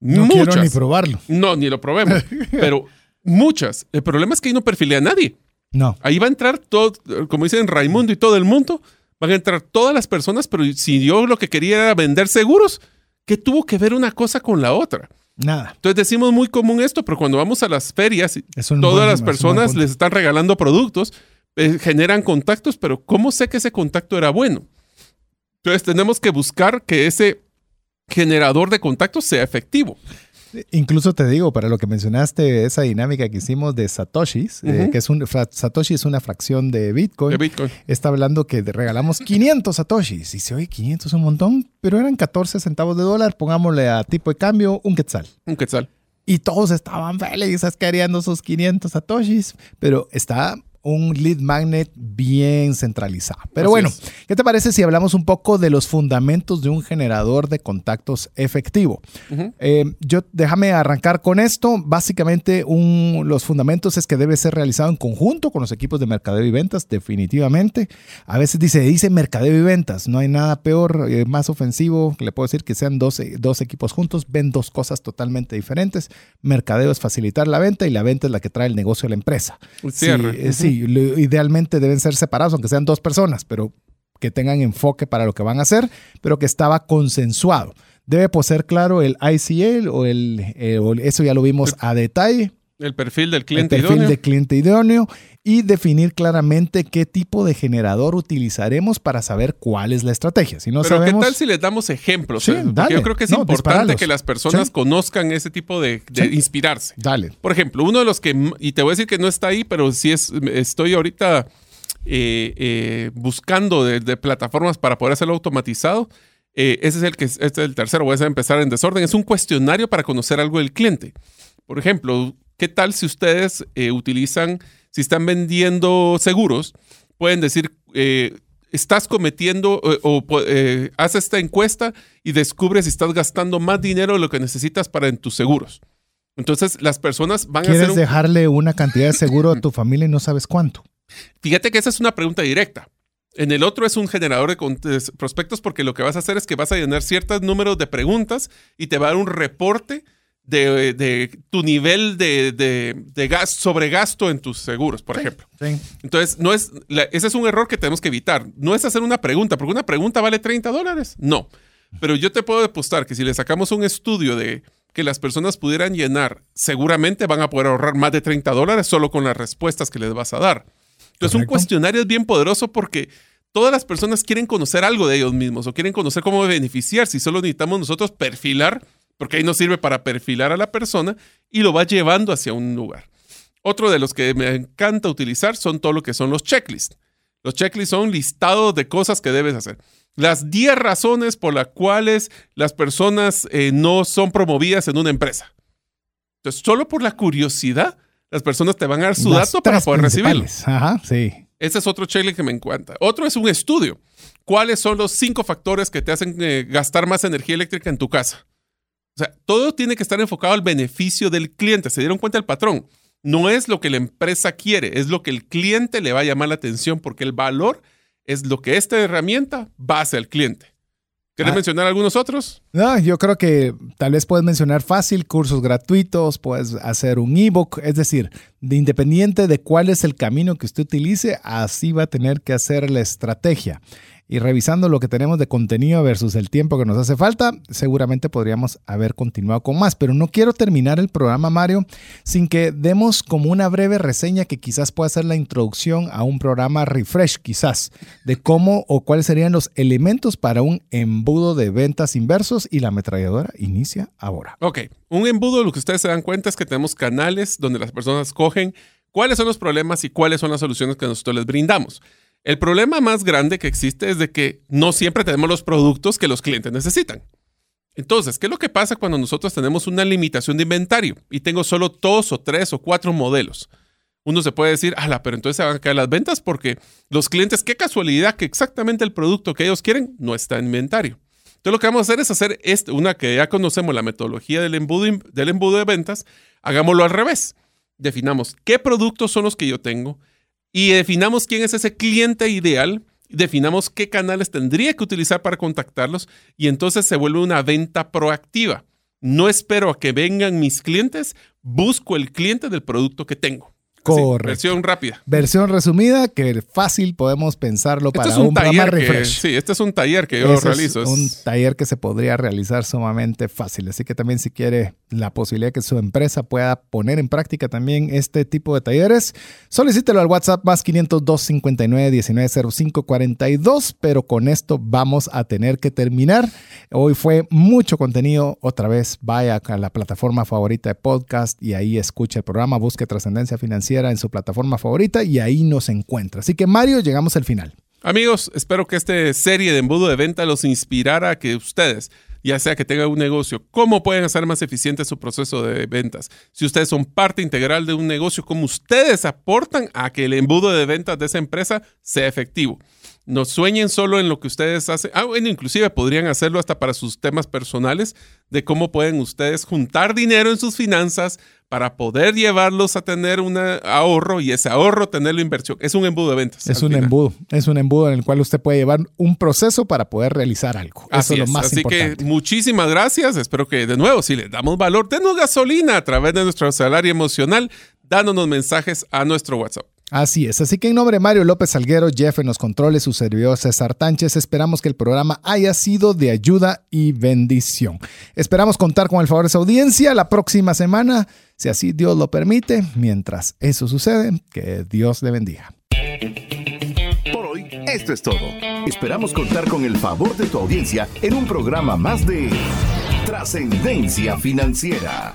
No muchas. quiero ni probarlo. No, ni lo probemos. *laughs* pero muchas. El problema es que ahí no perfilé a nadie. No. Ahí va a entrar todo, como dicen Raimundo y todo el mundo, van a entrar todas las personas, pero si yo lo que quería era vender seguros, ¿qué tuvo que ver una cosa con la otra? Nada. Entonces decimos muy común esto, pero cuando vamos a las ferias, todas las personas les están regalando productos, eh, generan contactos, pero ¿cómo sé que ese contacto era bueno? Entonces tenemos que buscar que ese generador de contactos sea efectivo. Incluso te digo, para lo que mencionaste, esa dinámica que hicimos de Satoshis, eh, que es un Satoshi es una fracción de Bitcoin, está hablando que regalamos 500 Satoshis. Y se oye, 500 es un montón, pero eran 14 centavos de dólar, pongámosle a tipo de cambio un quetzal. Un quetzal. Y todos estaban felices queriendo sus 500 Satoshis, pero está un lead magnet bien centralizado. Pero bueno, ¿qué te parece si hablamos un poco de los fundamentos de un generador de contactos efectivo? Eh, yo déjame arrancar con esto. Básicamente, un, los fundamentos es que debe ser realizado en conjunto con los equipos de mercadeo y ventas, definitivamente. A veces dice, dice mercadeo y ventas. No hay nada peor, eh, más ofensivo, le puedo decir que sean dos, dos equipos juntos, ven dos cosas totalmente diferentes. Mercadeo es facilitar la venta y la venta es la que trae el negocio a la empresa. Sí, eh, idealmente deben ser separados, aunque sean dos personas, pero que tengan enfoque para lo que van a hacer, pero que estaba consensuado. Debe ser claro el ICL o el, eh, eso ya lo vimos a detalle. El perfil del cliente el perfil de cliente idóneo y definir claramente qué tipo de generador utilizaremos para saber cuál es la estrategia. Si no Pero ¿qué tal si les damos ejemplos? yo creo que es importante que las personas conozcan ese tipo de, inspirarse. Dale. Por ejemplo, uno de los que, y te voy a decir que no está ahí, pero sí es, estoy ahorita eh, eh, buscando de, plataformas para poder hacerlo automatizado. Eh, ese es el que este es el tercero. Voy a empezar en desorden. Es un cuestionario para conocer algo del cliente. Por ejemplo, ¿qué tal si ustedes utilizan, si están vendiendo seguros, pueden decir, estás cometiendo o, haces esta encuesta y descubres si estás gastando más dinero de lo que necesitas para en tus seguros. Entonces, las personas van a hacer. ¿Quieres dejarle una cantidad de seguro a *laughs* tu familia y no sabes cuánto? Fíjate que esa es una pregunta directa. En el otro es un generador de prospectos porque lo que vas a hacer es que vas a llenar ciertos números de preguntas y te va a dar un reporte de, tu nivel de, de, gas, sobregasto en tus seguros, por ejemplo. Entonces, no es, ese es un error que tenemos que evitar. No es hacer una pregunta, porque una pregunta vale 30 dólares. No. Pero yo te puedo apostar que si le sacamos un estudio de que las personas pudieran llenar, seguramente van a poder ahorrar más de 30 dólares solo con las respuestas que les vas a dar. Entonces, un cuestionario es bien poderoso porque todas las personas quieren conocer algo de ellos mismos o quieren conocer cómo beneficiar. Si solo necesitamos nosotros perfilar, porque ahí nos sirve para perfilar a la persona y lo va llevando hacia un lugar. Otro de los que me encanta utilizar son todo lo que son los checklists. Los checklists son listados de cosas que debes hacer las 10 razones por las cuales las personas eh, no son promovidas en una empresa. Entonces, solo por la curiosidad, las personas te van a dar su dato para poder recibirlo. Ajá, sí. Ese es otro checklist que me encanta. Otro es un estudio. ¿Cuáles son los cinco factores que te hacen eh, gastar más energía eléctrica en tu casa? O sea, todo tiene que estar enfocado al beneficio del cliente. ¿Se dieron cuenta del patrón? No es lo que la empresa quiere, es lo que el cliente le va a llamar la atención porque el valor es lo que esta herramienta va hacia el cliente. ¿Quieres ah. mencionar algunos otros? No, yo creo que tal vez puedes mencionar fácil, cursos gratuitos, puedes hacer un ebook, es decir, de independiente de cuál es el camino que usted utilice, así va a tener que hacer la estrategia y revisando lo que tenemos de contenido versus el tiempo que nos hace falta, seguramente podríamos haber continuado con más. Pero no quiero terminar el programa, Mario, sin que demos como una breve reseña que quizás pueda ser la introducción a un programa refresh, quizás, de cómo o cuáles serían los elementos para un embudo de ventas inversos y la ametralladora inicia ahora. Ok, un embudo, lo que ustedes se dan cuenta es que tenemos canales donde las personas cogen cuáles son los problemas y cuáles son las soluciones que nosotros les brindamos. El problema más grande que existe es de que no siempre tenemos los productos que los clientes necesitan. Entonces, ¿qué es lo que pasa cuando nosotros tenemos una limitación de inventario y tengo solo dos o tres o cuatro modelos? Uno se puede decir, ala, pero entonces se van a caer las ventas porque los clientes, qué casualidad que exactamente el producto que ellos quieren no está en inventario. Entonces, lo que vamos a hacer es hacer este, una que ya conocemos la metodología del embudo, del embudo de ventas, hagámoslo al revés. Definamos qué productos son los que yo tengo, y definamos quién es ese cliente ideal, definamos qué canales tendría que utilizar para contactarlos y entonces se vuelve una venta proactiva. No espero a que vengan mis clientes, busco el cliente del producto que tengo. Correcto. versión rápida. Versión resumida que fácil podemos pensarlo este para un, programa refresh. sí, este es un taller que yo realizo. Es un taller que se podría realizar sumamente fácil. Así que también si quiere la posibilidad que su empresa pueda poner en práctica también este tipo de talleres, solicítelo al WhatsApp más 502 59 19 05 42. Pero con esto vamos a tener que terminar. Hoy fue mucho contenido. Otra vez vaya a la plataforma favorita de podcast y ahí escucha el programa, busque trascendencia financiera en su plataforma favorita y ahí nos encuentra. Así que Mario, llegamos al final. Amigos, espero que esta serie de embudo de venta los inspirara a que ustedes, ya sea que tengan un negocio, cómo pueden hacer más eficiente su proceso de ventas. Si ustedes son parte integral de un negocio, cómo ustedes aportan a que el embudo de ventas de esa empresa sea efectivo no sueñen solo en lo que ustedes hacen. Ah, bueno, inclusive podrían hacerlo hasta para sus temas personales, de cómo pueden ustedes juntar dinero en sus finanzas para poder llevarlos a tener un ahorro y ese ahorro tener la inversión. Es un embudo de ventas. Es un embudo, es un embudo en el cual usted puede llevar un proceso para poder realizar algo. Eso es lo más importante. Así que muchísimas gracias. Espero que de nuevo, si le damos valor, denos gasolina a través de nuestro salario emocional, dándonos mensajes a nuestro WhatsApp. Así es, así que en nombre de Mario López Salguero, Jeff en los controles, su servidor César Tánchez, esperamos que el programa haya sido de ayuda y bendición. Esperamos contar con el favor de su audiencia la próxima semana, si así Dios lo permite. Mientras eso sucede, que Dios le bendiga. Por hoy, esto es todo. Esperamos contar con el favor de tu audiencia en un programa más de Trascendencia Financiera.